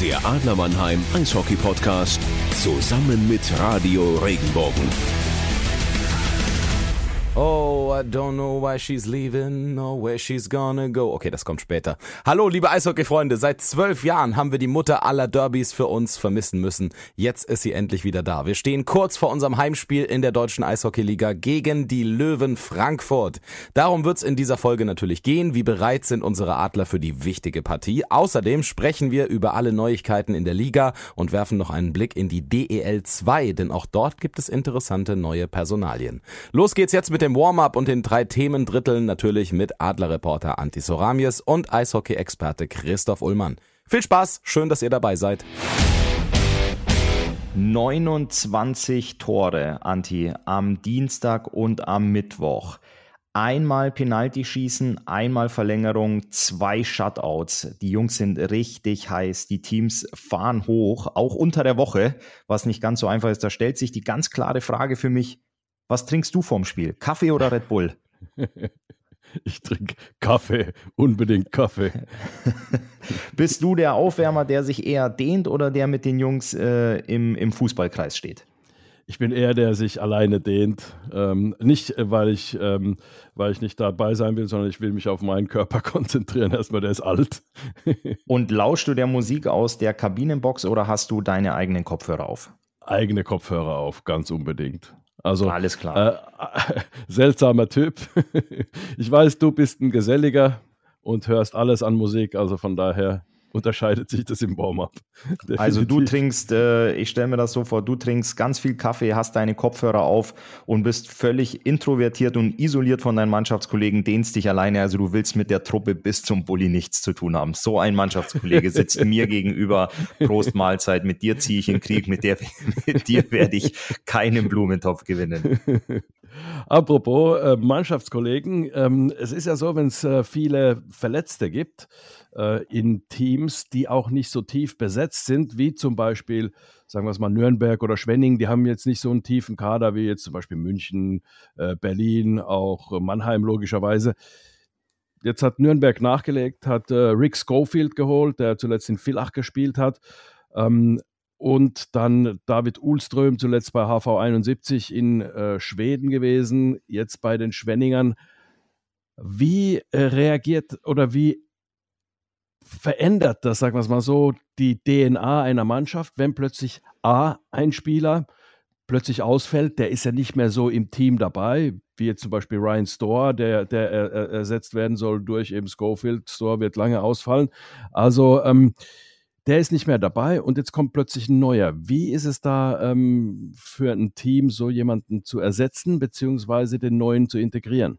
Der Adler Mannheim Eishockey Podcast zusammen mit Radio Regenbogen. Oh, I don't know why she's leaving or where she's gonna go. Okay, das kommt später. Hallo, liebe Eishockey-Freunde. Seit zwölf Jahren haben wir die Mutter aller Derbys für uns vermissen müssen. Jetzt ist sie endlich wieder da. Wir stehen kurz vor unserem Heimspiel in der deutschen Eishockey-Liga gegen die Löwen Frankfurt. Darum wird's in dieser Folge natürlich gehen. Wie bereit sind unsere Adler für die wichtige Partie? Außerdem sprechen wir über alle Neuigkeiten in der Liga und werfen noch einen Blick in die DEL 2, denn auch dort gibt es interessante neue Personalien. Los geht's jetzt mit dem Warm-up und den drei Themendritteln natürlich mit Adlerreporter Anti Soramies und Eishockey-Experte Christoph Ullmann. Viel Spaß, schön, dass ihr dabei seid. 29 Tore, Anti, am Dienstag und am Mittwoch. Einmal Penalty schießen, einmal Verlängerung, zwei Shutouts. Die Jungs sind richtig heiß. Die Teams fahren hoch, auch unter der Woche, was nicht ganz so einfach ist. Da stellt sich die ganz klare Frage für mich, was trinkst du vorm Spiel? Kaffee oder Red Bull? Ich trinke Kaffee, unbedingt Kaffee. Bist du der Aufwärmer, der sich eher dehnt oder der mit den Jungs äh, im, im Fußballkreis steht? Ich bin eher der, der sich alleine dehnt. Ähm, nicht, äh, weil ich, ähm, weil ich nicht dabei sein will, sondern ich will mich auf meinen Körper konzentrieren. Erstmal, der ist alt. Und lauschst du der Musik aus der Kabinenbox oder hast du deine eigenen Kopfhörer auf? Eigene Kopfhörer auf, ganz unbedingt. Also alles klar. Äh, seltsamer Typ. ich weiß, du bist ein geselliger und hörst alles an Musik, also von daher unterscheidet sich das im Warm-up. Also du trinkst, äh, ich stelle mir das so vor, du trinkst ganz viel Kaffee, hast deine Kopfhörer auf und bist völlig introvertiert und isoliert von deinen Mannschaftskollegen, dehnst dich alleine, also du willst mit der Truppe bis zum Bulli nichts zu tun haben. So ein Mannschaftskollege sitzt mir gegenüber, Prost Mahlzeit, mit dir ziehe ich in Krieg, mit, der, mit dir werde ich keinen Blumentopf gewinnen. Apropos äh, Mannschaftskollegen, ähm, es ist ja so, wenn es äh, viele Verletzte gibt, äh, in Teams, die auch nicht so tief besetzt sind, wie zum Beispiel, sagen wir es mal, Nürnberg oder Schwenning, die haben jetzt nicht so einen tiefen Kader wie jetzt zum Beispiel München, äh, Berlin, auch Mannheim logischerweise. Jetzt hat Nürnberg nachgelegt, hat äh, Rick Schofield geholt, der zuletzt in Villach gespielt hat. Ähm, und dann David Uhlström, zuletzt bei HV 71 in äh, Schweden gewesen, jetzt bei den Schwenningern. Wie äh, reagiert oder wie verändert das, sagen wir es mal so, die DNA einer Mannschaft, wenn plötzlich A, ein Spieler plötzlich ausfällt, der ist ja nicht mehr so im Team dabei, wie jetzt zum Beispiel Ryan Store, der, der ersetzt werden soll durch eben Schofield. Store wird lange ausfallen. Also ähm, der ist nicht mehr dabei und jetzt kommt plötzlich ein neuer. Wie ist es da ähm, für ein Team, so jemanden zu ersetzen, beziehungsweise den neuen zu integrieren?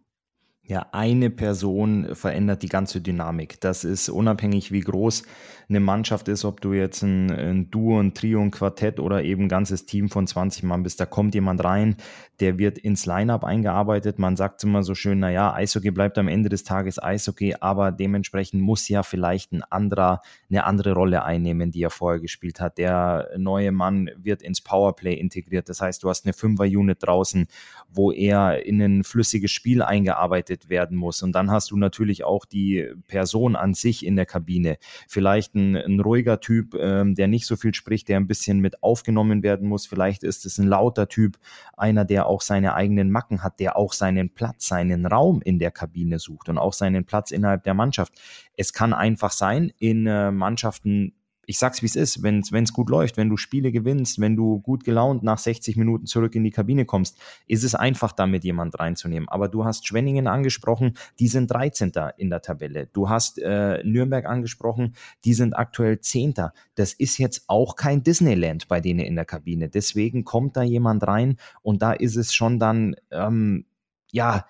Ja, eine Person verändert die ganze Dynamik. Das ist unabhängig, wie groß eine Mannschaft ist, ob du jetzt ein, ein Duo, ein Trio, ein Quartett oder eben ein ganzes Team von 20 Mann bist. Da kommt jemand rein, der wird ins Lineup eingearbeitet. Man sagt immer so schön, na ja, Eishockey bleibt am Ende des Tages Eishockey, aber dementsprechend muss ja vielleicht ein anderer eine andere Rolle einnehmen, die er vorher gespielt hat. Der neue Mann wird ins Powerplay integriert. Das heißt, du hast eine Fünfer-Unit draußen, wo er in ein flüssiges Spiel eingearbeitet werden muss. Und dann hast du natürlich auch die Person an sich in der Kabine. Vielleicht ein, ein ruhiger Typ, ähm, der nicht so viel spricht, der ein bisschen mit aufgenommen werden muss. Vielleicht ist es ein lauter Typ, einer, der auch seine eigenen Macken hat, der auch seinen Platz, seinen Raum in der Kabine sucht und auch seinen Platz innerhalb der Mannschaft. Es kann einfach sein, in äh, Mannschaften ich sag's wie es ist, wenn es gut läuft, wenn du Spiele gewinnst, wenn du gut gelaunt nach 60 Minuten zurück in die Kabine kommst, ist es einfach, damit jemand reinzunehmen. Aber du hast Schwenningen angesprochen, die sind 13. in der Tabelle. Du hast äh, Nürnberg angesprochen, die sind aktuell 10. Das ist jetzt auch kein Disneyland bei denen in der Kabine. Deswegen kommt da jemand rein und da ist es schon dann, ähm, ja,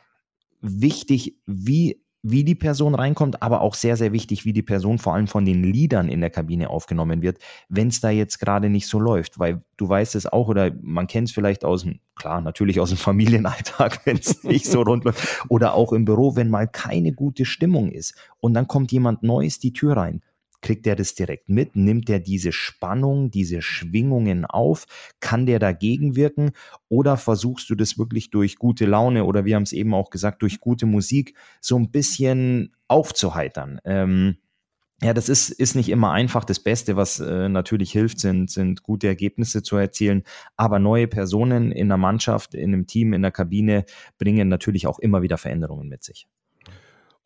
wichtig, wie wie die Person reinkommt, aber auch sehr, sehr wichtig, wie die Person vor allem von den Leadern in der Kabine aufgenommen wird, wenn es da jetzt gerade nicht so läuft. Weil du weißt es auch oder man kennt es vielleicht aus dem, klar, natürlich aus dem Familienalltag, wenn es nicht so rund läuft, oder auch im Büro, wenn mal keine gute Stimmung ist und dann kommt jemand Neues die Tür rein Kriegt er das direkt mit? Nimmt er diese Spannung, diese Schwingungen auf? Kann der dagegen wirken? Oder versuchst du das wirklich durch gute Laune oder wir haben es eben auch gesagt, durch gute Musik so ein bisschen aufzuheitern? Ähm, Ja, das ist, ist nicht immer einfach. Das Beste, was äh, natürlich hilft, sind, sind gute Ergebnisse zu erzielen. Aber neue Personen in der Mannschaft, in einem Team, in der Kabine bringen natürlich auch immer wieder Veränderungen mit sich.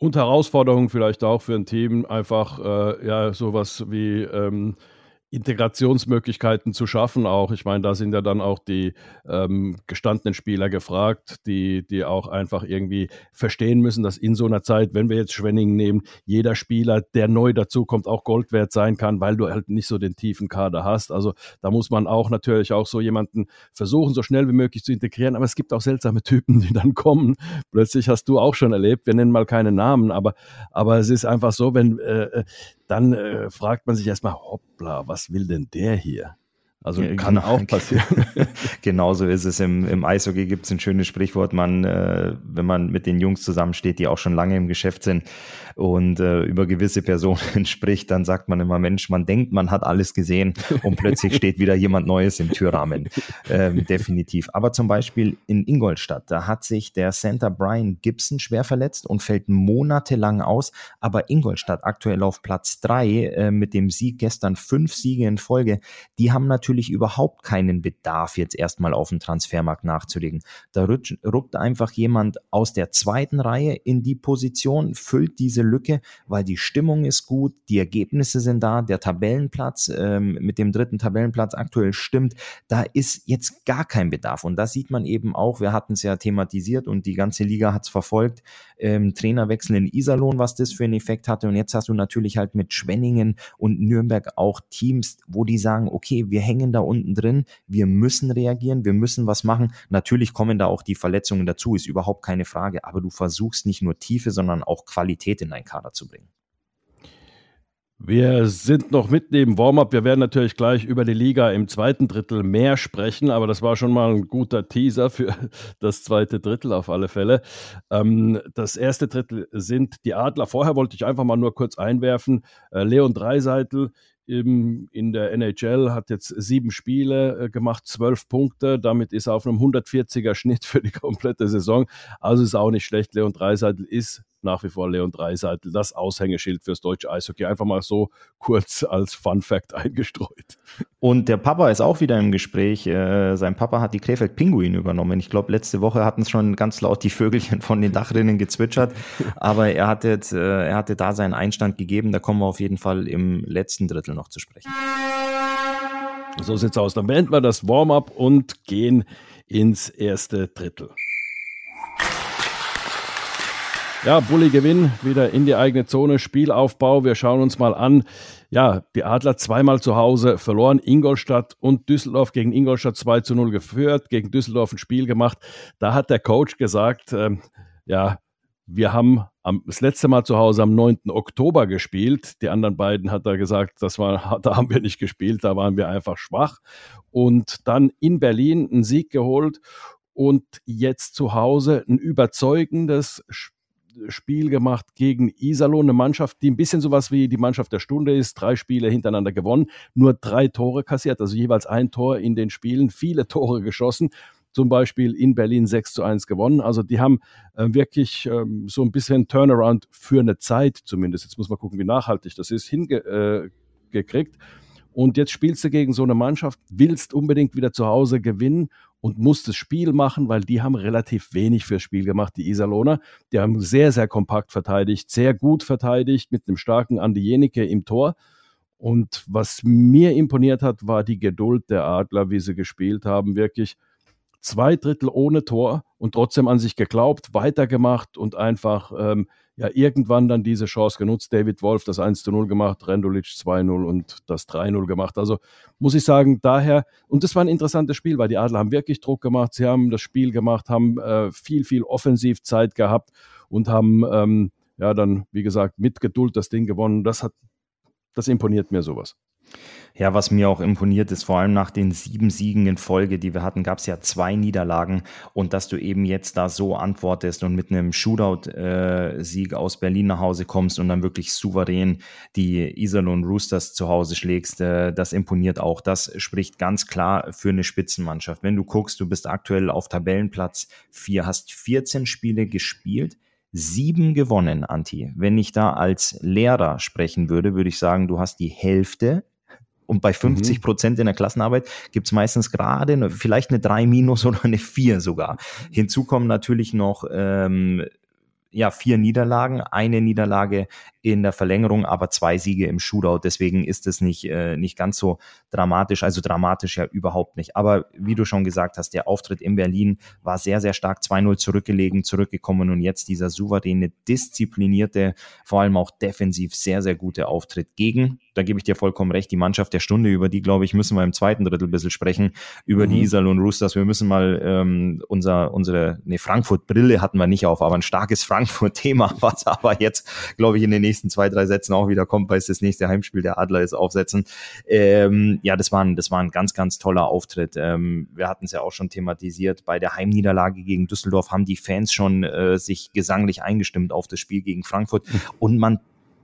Und Herausforderungen vielleicht auch für ein Team, einfach äh, ja sowas wie ähm, Integrationsmöglichkeiten zu schaffen auch. Ich meine, da sind ja dann auch die ähm, gestandenen Spieler gefragt, die, die auch einfach irgendwie verstehen müssen, dass in so einer Zeit, wenn wir jetzt Schwenningen nehmen, jeder Spieler, der neu dazukommt, auch Gold wert sein kann, weil du halt nicht so den tiefen Kader hast. Also da muss man auch natürlich auch so jemanden versuchen, so schnell wie möglich zu integrieren. Aber es gibt auch seltsame Typen, die dann kommen. Plötzlich hast du auch schon erlebt, wir nennen mal keine Namen, aber, aber es ist einfach so, wenn äh, äh dann äh, fragt man sich erstmal, hoppla, was will denn der hier? Also kann genau, auch passieren. Genauso ist es. Im, im Eishockey gibt es ein schönes Sprichwort, man, äh, wenn man mit den Jungs zusammensteht, die auch schon lange im Geschäft sind und äh, über gewisse Personen spricht, dann sagt man immer, Mensch, man denkt, man hat alles gesehen und plötzlich steht wieder jemand Neues im Türrahmen. Ähm, definitiv. Aber zum Beispiel in Ingolstadt, da hat sich der Center Brian Gibson schwer verletzt und fällt monatelang aus. Aber Ingolstadt aktuell auf Platz drei äh, mit dem Sieg gestern fünf Siege in Folge, die haben natürlich natürlich überhaupt keinen Bedarf, jetzt erstmal auf dem Transfermarkt nachzulegen. Da ruckt einfach jemand aus der zweiten Reihe in die Position, füllt diese Lücke, weil die Stimmung ist gut, die Ergebnisse sind da, der Tabellenplatz ähm, mit dem dritten Tabellenplatz aktuell stimmt. Da ist jetzt gar kein Bedarf. Und das sieht man eben auch, wir hatten es ja thematisiert und die ganze Liga hat es verfolgt, ähm, Trainerwechsel in Iserlohn, was das für einen Effekt hatte. Und jetzt hast du natürlich halt mit Schwenningen und Nürnberg auch Teams, wo die sagen, okay, wir hängen hängen da unten drin. Wir müssen reagieren, wir müssen was machen. Natürlich kommen da auch die Verletzungen dazu, ist überhaupt keine Frage. Aber du versuchst nicht nur Tiefe, sondern auch Qualität in deinen Kader zu bringen. Wir sind noch mitten im Warm-up. Wir werden natürlich gleich über die Liga im zweiten Drittel mehr sprechen, aber das war schon mal ein guter Teaser für das zweite Drittel auf alle Fälle. Ähm, das erste Drittel sind die Adler. Vorher wollte ich einfach mal nur kurz einwerfen. Äh, Leon Dreiseitel in der NHL, hat jetzt sieben Spiele äh, gemacht, zwölf Punkte. Damit ist er auf einem 140er Schnitt für die komplette Saison. Also ist auch nicht schlecht. Leon Dreiseitel ist nach wie vor Leon Dreiseitel, das Aushängeschild fürs deutsche Eishockey. Einfach mal so kurz als Fun Fact eingestreut. Und der Papa ist auch wieder im Gespräch. Äh, sein Papa hat die Krefeld Pinguin übernommen. Ich glaube, letzte Woche hatten es schon ganz laut die Vögelchen von den Dachrinnen gezwitschert. Aber er hatte, jetzt, äh, er hatte da seinen Einstand gegeben. Da kommen wir auf jeden Fall im letzten Drittel noch zu sprechen. So sieht's aus. Dann beenden wir das Warm-up und gehen ins erste Drittel. Ja, Bulli Gewinn, wieder in die eigene Zone, Spielaufbau. Wir schauen uns mal an. Ja, die Adler zweimal zu Hause verloren, Ingolstadt und Düsseldorf gegen Ingolstadt 2 zu 0 geführt, gegen Düsseldorf ein Spiel gemacht. Da hat der Coach gesagt, äh, ja, wir haben am, das letzte Mal zu Hause am 9. Oktober gespielt. Die anderen beiden hat er gesagt, das war, da haben wir nicht gespielt, da waren wir einfach schwach. Und dann in Berlin einen Sieg geholt und jetzt zu Hause ein überzeugendes Spiel Spiel gemacht gegen Iserlohn, eine Mannschaft, die ein bisschen sowas wie die Mannschaft der Stunde ist. Drei Spiele hintereinander gewonnen, nur drei Tore kassiert, also jeweils ein Tor in den Spielen, viele Tore geschossen. Zum Beispiel in Berlin 6 zu 1 gewonnen. Also die haben äh, wirklich ähm, so ein bisschen Turnaround für eine Zeit zumindest. Jetzt muss man gucken, wie nachhaltig das ist, hingekriegt. Äh, und jetzt spielst du gegen so eine Mannschaft, willst unbedingt wieder zu Hause gewinnen und musst das Spiel machen, weil die haben relativ wenig fürs Spiel gemacht, die Iserlohner. Die haben sehr, sehr kompakt verteidigt, sehr gut verteidigt mit einem starken Andi Jenike im Tor. Und was mir imponiert hat, war die Geduld der Adler, wie sie gespielt haben. Wirklich zwei Drittel ohne Tor und trotzdem an sich geglaubt, weitergemacht und einfach ähm, ja irgendwann dann diese Chance genutzt. David Wolf das 1 zu 0 gemacht, Rendulic 2-0 und das 3-0 gemacht. Also muss ich sagen, daher, und das war ein interessantes Spiel, weil die Adler haben wirklich Druck gemacht, sie haben das Spiel gemacht, haben äh, viel, viel Offensivzeit gehabt und haben ähm, ja dann, wie gesagt, mit Geduld das Ding gewonnen. Das hat, das imponiert mir sowas. Ja, was mir auch imponiert ist, vor allem nach den sieben Siegen in Folge, die wir hatten, gab es ja zwei Niederlagen und dass du eben jetzt da so antwortest und mit einem Shootout-Sieg aus Berlin nach Hause kommst und dann wirklich souverän die Iserlohn Roosters zu Hause schlägst, äh, das imponiert auch. Das spricht ganz klar für eine Spitzenmannschaft. Wenn du guckst, du bist aktuell auf Tabellenplatz 4, hast 14 Spiele gespielt, sieben gewonnen, Anti. Wenn ich da als Lehrer sprechen würde, würde ich sagen, du hast die Hälfte und bei 50 mhm. Prozent in der Klassenarbeit gibt es meistens gerade vielleicht eine 3 minus oder eine 4 sogar. Hinzu kommen natürlich noch ähm, ja, vier Niederlagen, eine Niederlage in der Verlängerung, aber zwei Siege im Shootout. Deswegen ist es nicht, äh, nicht ganz so dramatisch, also dramatisch ja überhaupt nicht. Aber wie du schon gesagt hast, der Auftritt in Berlin war sehr, sehr stark 2-0 zurückgelegen, zurückgekommen und jetzt dieser souveräne, disziplinierte, vor allem auch defensiv sehr, sehr gute Auftritt gegen, da gebe ich dir vollkommen recht, die Mannschaft der Stunde, über die, glaube ich, müssen wir im zweiten Drittel ein bisschen sprechen, über mhm. die Iserlohn Roosters. Wir müssen mal ähm, unser, unsere, ne, Frankfurt-Brille hatten wir nicht auf, aber ein starkes Frankfurt-Thema, was aber jetzt, glaube ich, in den nächsten zwei, drei Sätzen auch wieder kommt, weil es das nächste Heimspiel der Adler ist, aufsetzen. Ähm, ja, das war, ein, das war ein ganz, ganz toller Auftritt. Ähm, wir hatten es ja auch schon thematisiert. Bei der Heimniederlage gegen Düsseldorf haben die Fans schon äh, sich gesanglich eingestimmt auf das Spiel gegen Frankfurt. Und man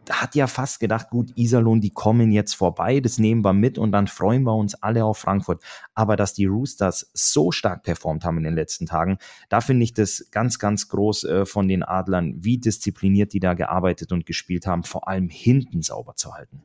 hat ja fast gedacht, gut, Iserlohn, die kommen jetzt vorbei, das nehmen wir mit und dann freuen wir uns alle auf Frankfurt. Aber dass die Roosters so stark performt haben in den letzten Tagen, da finde ich das ganz, ganz groß äh, von den Adlern, wie diszipliniert die da gearbeitet und gespielt haben, vor allem hinten sauber zu halten.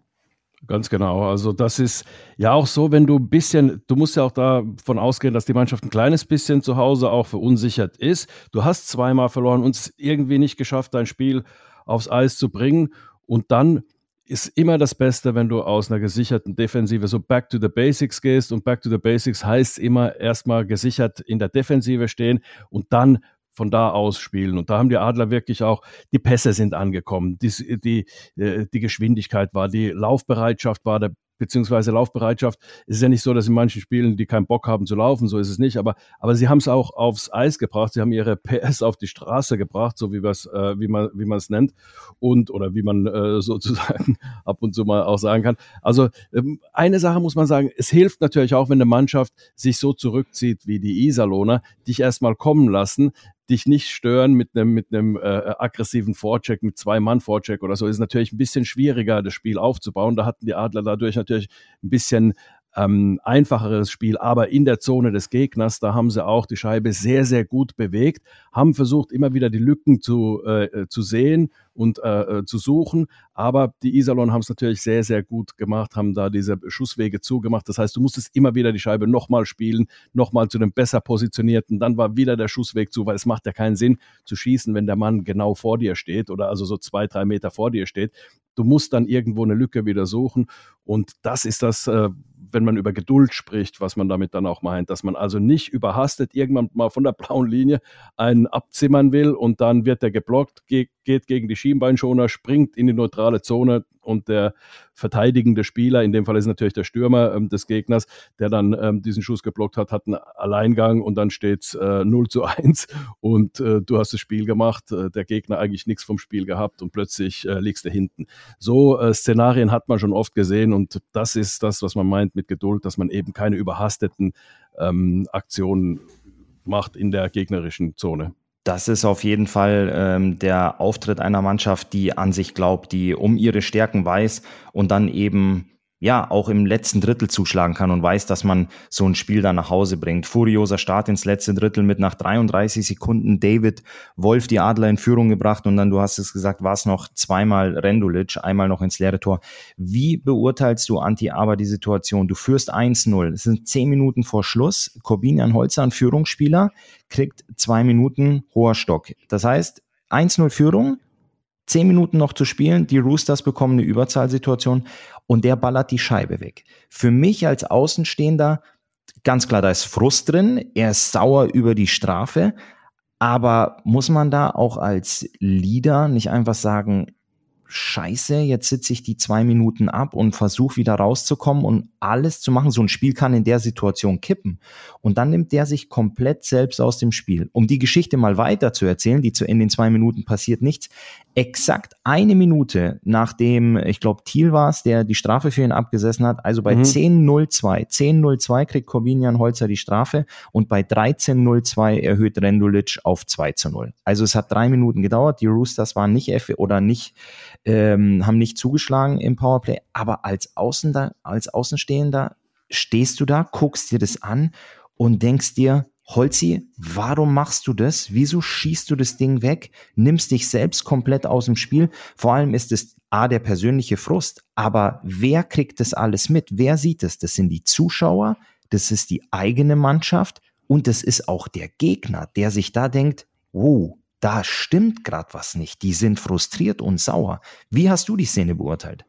Ganz genau. Also das ist ja auch so, wenn du ein bisschen, du musst ja auch davon ausgehen, dass die Mannschaft ein kleines bisschen zu Hause auch verunsichert ist. Du hast zweimal verloren und es irgendwie nicht geschafft, dein Spiel aufs Eis zu bringen. Und dann ist immer das Beste, wenn du aus einer gesicherten Defensive so back to the basics gehst. Und back to the basics heißt immer erstmal gesichert in der Defensive stehen und dann von da aus spielen. Und da haben die Adler wirklich auch, die Pässe sind angekommen, die, die, äh, die Geschwindigkeit war, die Laufbereitschaft war, der beziehungsweise Laufbereitschaft. Es ist ja nicht so, dass in manchen Spielen die keinen Bock haben zu laufen, so ist es nicht, aber, aber sie haben es auch aufs Eis gebracht, sie haben ihre PS auf die Straße gebracht, so wie, äh, wie man wie es nennt und oder wie man äh, sozusagen ab und zu mal auch sagen kann. Also ähm, eine Sache muss man sagen, es hilft natürlich auch, wenn eine Mannschaft sich so zurückzieht wie die Iserlohner, dich erstmal kommen lassen, dich nicht stören mit einem mit einem äh, aggressiven Vorcheck, mit zwei Mann Vorcheck oder so, ist natürlich ein bisschen schwieriger, das Spiel aufzubauen. Da hatten die Adler dadurch natürlich ein bisschen ähm, einfacheres Spiel, aber in der Zone des Gegners, da haben sie auch die Scheibe sehr, sehr gut bewegt, haben versucht, immer wieder die Lücken zu, äh, äh zu sehen und äh, äh, zu suchen. Aber die Iserlohn haben es natürlich sehr, sehr gut gemacht, haben da diese Schusswege zugemacht. Das heißt, du musstest immer wieder die Scheibe nochmal spielen, nochmal zu dem besser positionierten. Dann war wieder der Schussweg zu, weil es macht ja keinen Sinn zu schießen, wenn der Mann genau vor dir steht oder also so zwei, drei Meter vor dir steht. Du musst dann irgendwo eine Lücke wieder suchen. Und das ist das, äh, wenn man über Geduld spricht, was man damit dann auch meint, dass man also nicht überhastet irgendwann mal von der blauen Linie einen abzimmern will und dann wird der geblockt, gegen die Schienbeinschoner, springt in die neutrale Zone und der verteidigende Spieler, in dem Fall ist natürlich der Stürmer ähm, des Gegners, der dann ähm, diesen Schuss geblockt hat, hat einen Alleingang und dann steht es äh, 0 zu 1 und äh, du hast das Spiel gemacht, äh, der Gegner eigentlich nichts vom Spiel gehabt und plötzlich äh, liegst du hinten. So äh, Szenarien hat man schon oft gesehen und das ist das, was man meint mit Geduld, dass man eben keine überhasteten ähm, Aktionen macht in der gegnerischen Zone. Das ist auf jeden Fall ähm, der Auftritt einer Mannschaft, die an sich glaubt, die um ihre Stärken weiß und dann eben ja auch im letzten Drittel zuschlagen kann und weiß, dass man so ein Spiel dann nach Hause bringt. Furioser Start ins letzte Drittel mit nach 33 Sekunden David Wolf die Adler in Führung gebracht und dann, du hast es gesagt, war es noch zweimal Rendulic, einmal noch ins leere Tor. Wie beurteilst du Anti aber die Situation? Du führst 1-0. Es sind zehn Minuten vor Schluss. Corbinian Holzer, ein Führungsspieler, kriegt zwei Minuten hoher Stock. Das heißt, 1-0 Führung, Zehn Minuten noch zu spielen, die Roosters bekommen eine Überzahlsituation und der ballert die Scheibe weg. Für mich als Außenstehender, ganz klar, da ist Frust drin, er ist sauer über die Strafe, aber muss man da auch als Leader nicht einfach sagen, scheiße, jetzt sitze ich die zwei Minuten ab und versuche wieder rauszukommen und alles zu machen. So ein Spiel kann in der Situation kippen. Und dann nimmt der sich komplett selbst aus dem Spiel. Um die Geschichte mal weiter zu erzählen, die zu in den zwei Minuten passiert nichts. Exakt eine Minute nachdem, ich glaube, Thiel war es, der die Strafe für ihn abgesessen hat. Also bei mhm. 10.02, 10.02 kriegt Corbinian Holzer die Strafe und bei 13.02 erhöht Rendulic auf 2 zu 0. Also es hat drei Minuten gedauert. Die Roosters waren nicht F oder nicht ähm, haben nicht zugeschlagen im Powerplay, aber als, Außen als Außenstehender stehst du da, guckst dir das an und denkst dir, Holzi, warum machst du das? Wieso schießt du das Ding weg? Nimmst dich selbst komplett aus dem Spiel? Vor allem ist es A, der persönliche Frust, aber wer kriegt das alles mit? Wer sieht es? Das sind die Zuschauer, das ist die eigene Mannschaft und das ist auch der Gegner, der sich da denkt, wow, da stimmt gerade was nicht. Die sind frustriert und sauer. Wie hast du die Szene beurteilt?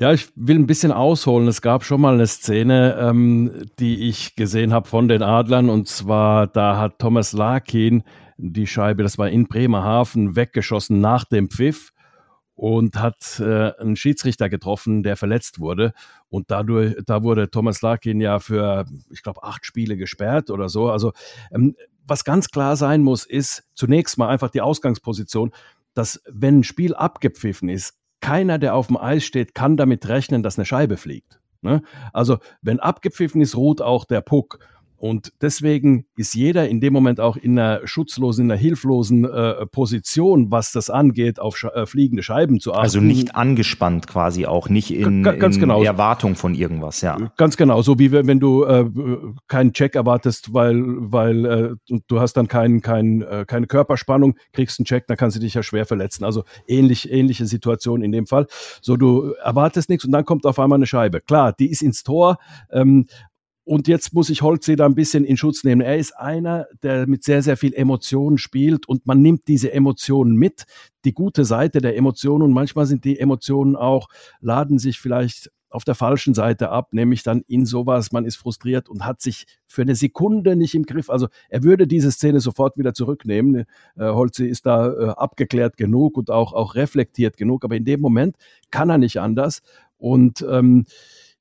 Ja, ich will ein bisschen ausholen. Es gab schon mal eine Szene, ähm, die ich gesehen habe von den Adlern. Und zwar, da hat Thomas Larkin die Scheibe, das war in Bremerhaven, weggeschossen nach dem Pfiff und hat äh, einen Schiedsrichter getroffen, der verletzt wurde. Und dadurch, da wurde Thomas Larkin ja für, ich glaube, acht Spiele gesperrt oder so. Also, ähm, was ganz klar sein muss, ist zunächst mal einfach die Ausgangsposition, dass wenn ein Spiel abgepfiffen ist, keiner, der auf dem Eis steht, kann damit rechnen, dass eine Scheibe fliegt. Ne? Also wenn abgepfiffen ist, ruht auch der Puck. Und deswegen ist jeder in dem Moment auch in einer schutzlosen, in einer hilflosen äh, Position, was das angeht, auf äh, fliegende Scheiben zu achten. Also nicht angespannt quasi auch, nicht in, in genau. Erwartung von irgendwas, ja. Ganz genau, so wie wenn du äh, keinen Check erwartest, weil, weil äh, du hast dann kein, kein, äh, keine Körperspannung, kriegst einen Check, dann kannst du dich ja schwer verletzen. Also ähnlich, ähnliche Situation in dem Fall. So, du erwartest nichts und dann kommt auf einmal eine Scheibe. Klar, die ist ins Tor, ähm, und jetzt muss ich Holzsee da ein bisschen in Schutz nehmen. Er ist einer, der mit sehr, sehr viel Emotionen spielt und man nimmt diese Emotionen mit. Die gute Seite der Emotionen und manchmal sind die Emotionen auch, laden sich vielleicht auf der falschen Seite ab, nämlich dann in sowas, man ist frustriert und hat sich für eine Sekunde nicht im Griff. Also er würde diese Szene sofort wieder zurücknehmen. Äh, Holze ist da äh, abgeklärt genug und auch, auch reflektiert genug, aber in dem Moment kann er nicht anders. Und ähm,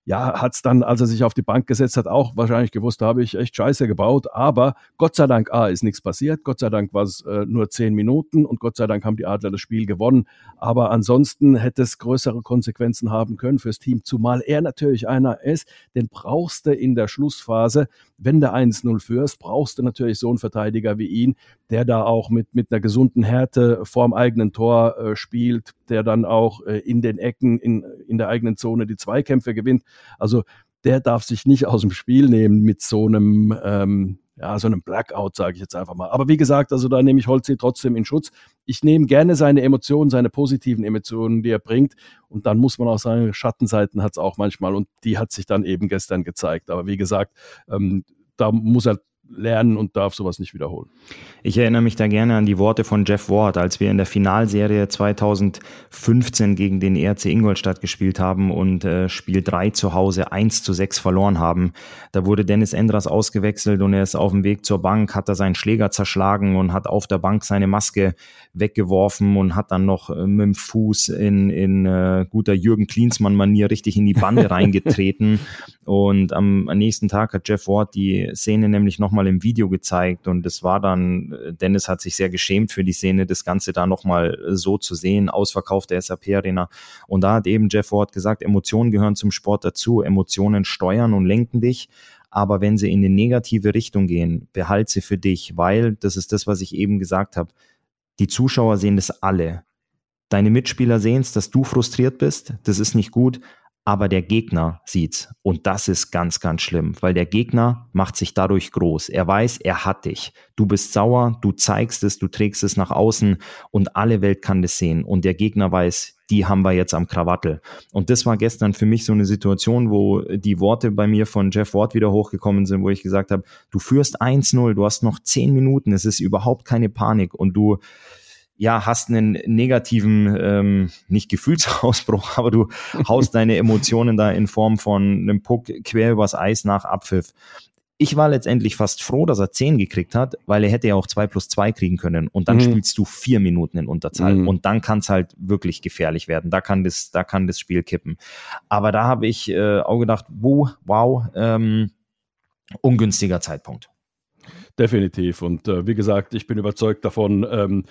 ja, hat es dann, als er sich auf die Bank gesetzt hat, auch wahrscheinlich gewusst, da habe ich echt Scheiße gebaut. Aber Gott sei Dank, A, ist nichts passiert. Gott sei Dank war es äh, nur zehn Minuten und Gott sei Dank haben die Adler das Spiel gewonnen. Aber ansonsten hätte es größere Konsequenzen haben können fürs Team, zumal er natürlich einer ist, den brauchst du in der Schlussphase, wenn du 1-0 führst, brauchst du natürlich so einen Verteidiger wie ihn, der da auch mit, mit einer gesunden Härte vorm eigenen Tor äh, spielt, der dann auch äh, in den Ecken, in, in der eigenen Zone die Zweikämpfe gewinnt. Also der darf sich nicht aus dem Spiel nehmen mit so einem, ähm, ja, so einem Blackout, sage ich jetzt einfach mal. Aber wie gesagt, also da nehme ich Holzi trotzdem in Schutz. Ich nehme gerne seine Emotionen, seine positiven Emotionen, die er bringt. Und dann muss man auch sagen, Schattenseiten hat es auch manchmal und die hat sich dann eben gestern gezeigt. Aber wie gesagt, ähm, da muss er lernen und darf sowas nicht wiederholen. Ich erinnere mich da gerne an die Worte von Jeff Ward, als wir in der Finalserie 2015 gegen den ERC Ingolstadt gespielt haben und äh, Spiel 3 zu Hause 1 zu 6 verloren haben. Da wurde Dennis Endras ausgewechselt und er ist auf dem Weg zur Bank, hat da seinen Schläger zerschlagen und hat auf der Bank seine Maske weggeworfen und hat dann noch äh, mit dem Fuß in, in äh, guter Jürgen Klinsmann-Manier richtig in die Bande reingetreten. Und am, am nächsten Tag hat Jeff Ward die Szene nämlich nochmal im Video gezeigt und es war dann, äh, Dennis hat sich sehr geschämt für die Szene, das Ganze da nochmal so zu sehen, ausverkaufte SAP-Arena. Und da hat eben Jeff Ward gesagt, Emotionen gehören zum Sport dazu, Emotionen steuern und lenken dich aber wenn sie in die negative Richtung gehen, behalt sie für dich, weil, das ist das, was ich eben gesagt habe, die Zuschauer sehen das alle. Deine Mitspieler sehen es, dass du frustriert bist. Das ist nicht gut. Aber der Gegner sieht's. Und das ist ganz, ganz schlimm, weil der Gegner macht sich dadurch groß. Er weiß, er hat dich. Du bist sauer, du zeigst es, du trägst es nach außen und alle Welt kann das sehen. Und der Gegner weiß, die haben wir jetzt am Krawattel. Und das war gestern für mich so eine Situation, wo die Worte bei mir von Jeff Ward wieder hochgekommen sind, wo ich gesagt habe, du führst 1-0, du hast noch 10 Minuten, es ist überhaupt keine Panik und du ja, hast einen negativen, ähm, nicht Gefühlsausbruch, aber du haust deine Emotionen da in Form von einem Puck quer übers Eis nach Abpfiff. Ich war letztendlich fast froh, dass er 10 gekriegt hat, weil er hätte ja auch 2 plus 2 kriegen können. Und dann mhm. spielst du vier Minuten in Unterzahl. Mhm. Und dann kann es halt wirklich gefährlich werden. Da kann das, da kann das Spiel kippen. Aber da habe ich äh, auch gedacht, wow, wow, ähm, ungünstiger Zeitpunkt. Definitiv. Und äh, wie gesagt, ich bin überzeugt davon, ähm,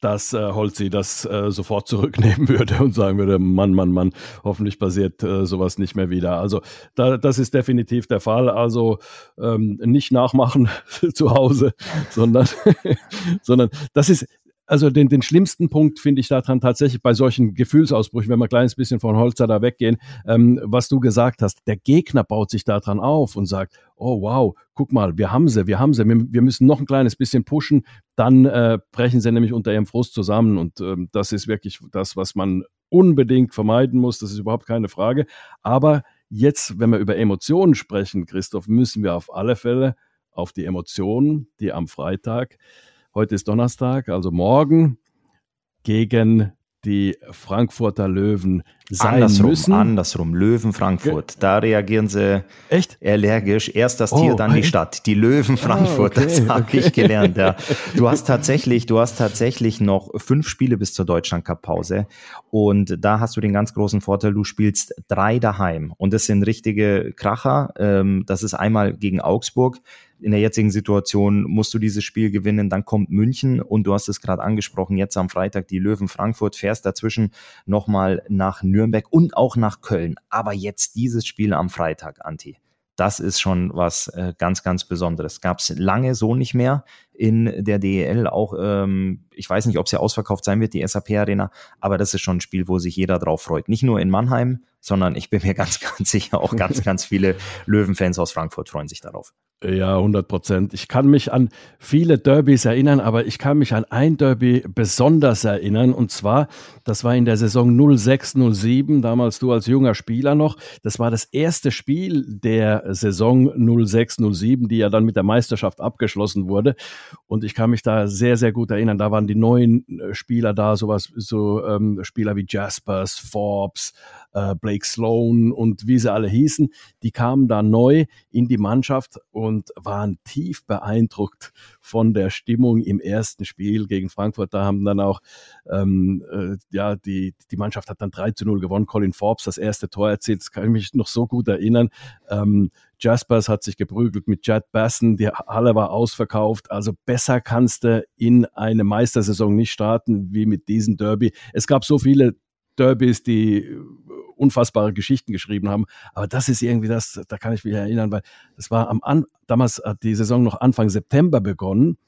dass äh, Holzi das äh, sofort zurücknehmen würde und sagen würde, Mann, Mann, Mann, hoffentlich passiert äh, sowas nicht mehr wieder. Also da, das ist definitiv der Fall. Also ähm, nicht nachmachen zu Hause, sondern, sondern das ist, also den, den schlimmsten Punkt finde ich daran tatsächlich bei solchen Gefühlsausbrüchen, wenn wir ein kleines bisschen von Holzer da weggehen, ähm, was du gesagt hast. Der Gegner baut sich daran auf und sagt, oh wow, guck mal, wir haben sie, wir haben sie, wir, wir müssen noch ein kleines bisschen pushen, dann äh, brechen sie nämlich unter ihrem Frust zusammen und ähm, das ist wirklich das, was man unbedingt vermeiden muss, das ist überhaupt keine Frage. Aber jetzt, wenn wir über Emotionen sprechen, Christoph, müssen wir auf alle Fälle auf die Emotionen, die am Freitag Heute ist Donnerstag, also morgen gegen die Frankfurter Löwen sein andersrum, müssen. Andersrum, Löwen Frankfurt. Da reagieren sie Echt? allergisch. Erst das Tier, oh, dann die Stadt. Die Löwen ah, Frankfurt, ah, okay, das habe okay. ich gelernt. Ja. Du hast tatsächlich, du hast tatsächlich noch fünf Spiele bis zur Deutschland Cup Pause und da hast du den ganz großen Vorteil, du spielst drei daheim und das sind richtige Kracher. Ähm, das ist einmal gegen Augsburg, in der jetzigen Situation musst du dieses Spiel gewinnen, dann kommt München und du hast es gerade angesprochen, jetzt am Freitag die Löwen Frankfurt, fährst dazwischen nochmal nach Nürnberg und auch nach Köln. Aber jetzt dieses Spiel am Freitag, Anti das ist schon was äh, ganz, ganz Besonderes. Gab es lange so nicht mehr in der DEL. Auch, ähm, ich weiß nicht, ob sie ausverkauft sein wird, die SAP Arena, aber das ist schon ein Spiel, wo sich jeder drauf freut. Nicht nur in Mannheim, sondern ich bin mir ganz, ganz sicher, auch ganz, ganz viele Löwenfans aus Frankfurt freuen sich darauf. Ja, 100 Prozent. Ich kann mich an viele Derbys erinnern, aber ich kann mich an ein Derby besonders erinnern. Und zwar, das war in der Saison 06, 07, damals du als junger Spieler noch. Das war das erste Spiel der Saison 06, 07, die ja dann mit der Meisterschaft abgeschlossen wurde. Und ich kann mich da sehr, sehr gut erinnern. Da waren die neuen äh, Spieler da, sowas, so ähm, Spieler wie Jaspers, Forbes, äh, Blake Sloan und wie sie alle hießen, die kamen da neu in die Mannschaft und waren tief beeindruckt von der Stimmung im ersten Spiel gegen Frankfurt. Da haben dann auch, ähm, äh, ja, die, die Mannschaft hat dann 3 zu 0 gewonnen. Colin Forbes das erste Tor erzielt, das kann ich mich noch so gut erinnern. Ähm, Jaspers hat sich geprügelt mit Chad Basson, die Halle war ausverkauft. Also besser kannst du in eine Meistersaison nicht starten wie mit diesem Derby. Es gab so viele Derbys, die unfassbare Geschichten geschrieben haben. Aber das ist irgendwie das, da kann ich mich erinnern, weil das war am An damals hat die Saison noch Anfang September begonnen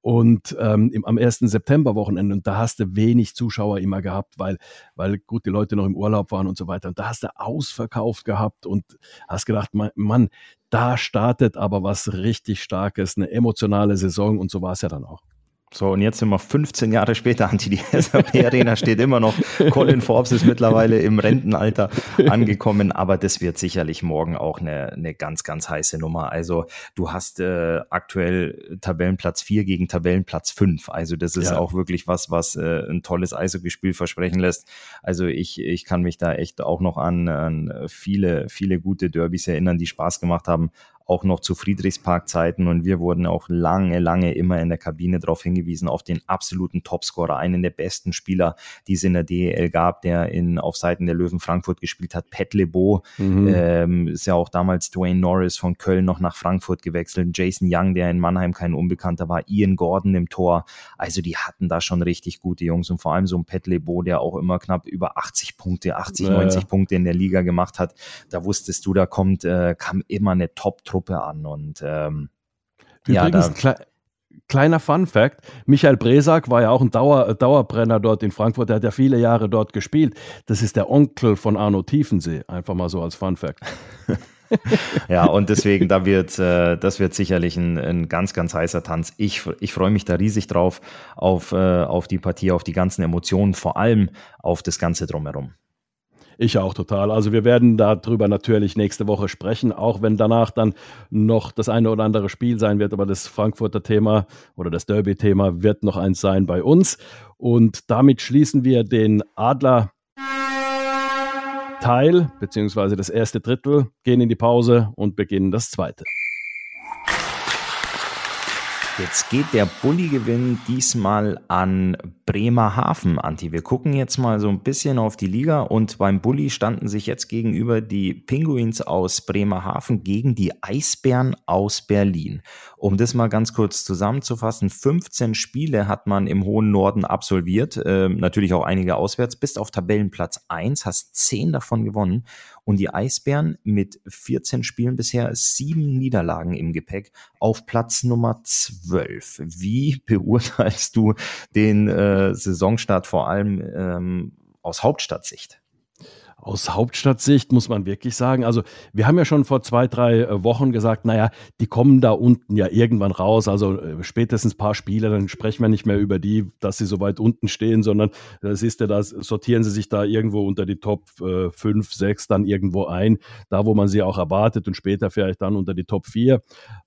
und ähm, im, am 1. September-Wochenende und da hast du wenig Zuschauer immer gehabt, weil, weil gut die Leute noch im Urlaub waren und so weiter. Und da hast du ausverkauft gehabt und hast gedacht, Mann, da startet aber was richtig Starkes, eine emotionale Saison und so war es ja dann auch. So, und jetzt sind wir 15 Jahre später, Anti, die SAP-Arena steht immer noch. Colin Forbes ist mittlerweile im Rentenalter angekommen, aber das wird sicherlich morgen auch eine, eine ganz, ganz heiße Nummer. Also du hast äh, aktuell Tabellenplatz 4 gegen Tabellenplatz 5. Also das ist ja. auch wirklich was, was äh, ein tolles Eishockeyspiel versprechen lässt. Also ich, ich kann mich da echt auch noch an, an viele, viele gute Derbys erinnern, die Spaß gemacht haben auch noch zu Friedrichspark-Zeiten und wir wurden auch lange, lange immer in der Kabine darauf hingewiesen, auf den absoluten Topscorer, einen der besten Spieler, die es in der DEL gab, der in, auf Seiten der Löwen Frankfurt gespielt hat. Pat Lebeau mhm. ähm, ist ja auch damals Dwayne Norris von Köln noch nach Frankfurt gewechselt, Jason Young, der in Mannheim kein Unbekannter war, Ian Gordon im Tor. Also die hatten da schon richtig gute Jungs und vor allem so ein Pat Lebeau, der auch immer knapp über 80 Punkte, 80, ja, 90 Punkte in der Liga gemacht hat. Da wusstest du, da kommt, äh, kam immer eine Top-Truppe Truppe an. Und ähm, Übrigens, ja, kle kleiner Fun Fact: Michael Bresak war ja auch ein Dauer Dauerbrenner dort in Frankfurt. Der hat ja viele Jahre dort gespielt. Das ist der Onkel von Arno Tiefensee. Einfach mal so als Fun Fact. ja, und deswegen, da wird, äh, das wird sicherlich ein, ein, ganz, ganz heißer Tanz. Ich, ich freue mich da riesig drauf, auf, äh, auf die Partie, auf die ganzen Emotionen, vor allem auf das Ganze drumherum. Ich auch total. Also wir werden darüber natürlich nächste Woche sprechen, auch wenn danach dann noch das eine oder andere Spiel sein wird. Aber das Frankfurter Thema oder das Derby-Thema wird noch eins sein bei uns. Und damit schließen wir den Adler Teil, beziehungsweise das erste Drittel, gehen in die Pause und beginnen das zweite. Jetzt geht der Bulli-Gewinn diesmal an Bremerhaven, Anti. Wir gucken jetzt mal so ein bisschen auf die Liga und beim Bulli standen sich jetzt gegenüber die Pinguins aus Bremerhaven gegen die Eisbären aus Berlin. Um das mal ganz kurz zusammenzufassen, 15 Spiele hat man im hohen Norden absolviert, äh, natürlich auch einige auswärts, bist auf Tabellenplatz 1, hast 10 davon gewonnen und die Eisbären mit 14 Spielen bisher sieben Niederlagen im Gepäck auf Platz Nummer 12. Wie beurteilst du den äh, Saisonstart vor allem ähm, aus Hauptstadtsicht? Aus Hauptstadtsicht muss man wirklich sagen, also wir haben ja schon vor zwei, drei äh, Wochen gesagt, naja, die kommen da unten ja irgendwann raus, also äh, spätestens paar Spiele, dann sprechen wir nicht mehr über die, dass sie so weit unten stehen, sondern das ist ja das, sortieren sie sich da irgendwo unter die Top 5, äh, 6 dann irgendwo ein, da wo man sie auch erwartet und später vielleicht dann unter die Top 4.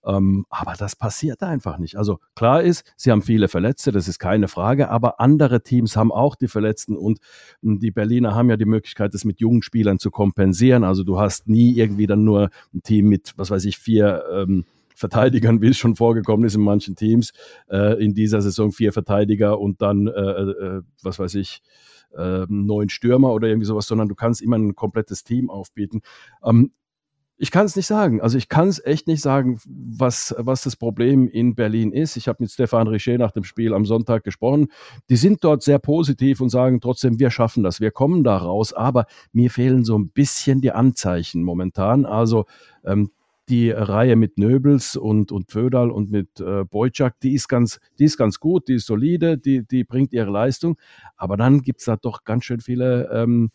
Ähm, aber das passiert einfach nicht. Also klar ist, sie haben viele Verletzte, das ist keine Frage, aber andere Teams haben auch die Verletzten und hm, die Berliner haben ja die Möglichkeit, das mit jungen Spielern zu kompensieren. Also du hast nie irgendwie dann nur ein Team mit, was weiß ich, vier ähm, Verteidigern, wie es schon vorgekommen ist in manchen Teams, äh, in dieser Saison vier Verteidiger und dann, äh, äh, was weiß ich, äh, neun Stürmer oder irgendwie sowas, sondern du kannst immer ein komplettes Team aufbieten. Ähm, ich kann es nicht sagen. Also ich kann es echt nicht sagen, was, was das Problem in Berlin ist. Ich habe mit Stefan Richer nach dem Spiel am Sonntag gesprochen. Die sind dort sehr positiv und sagen trotzdem, wir schaffen das, wir kommen da raus. Aber mir fehlen so ein bisschen die Anzeichen momentan. Also ähm, die Reihe mit Nöbels und, und Föderl und mit äh, Boyczak, die ist ganz, die ist ganz gut, die ist solide, die, die bringt ihre Leistung. Aber dann gibt es da doch ganz schön viele ähm,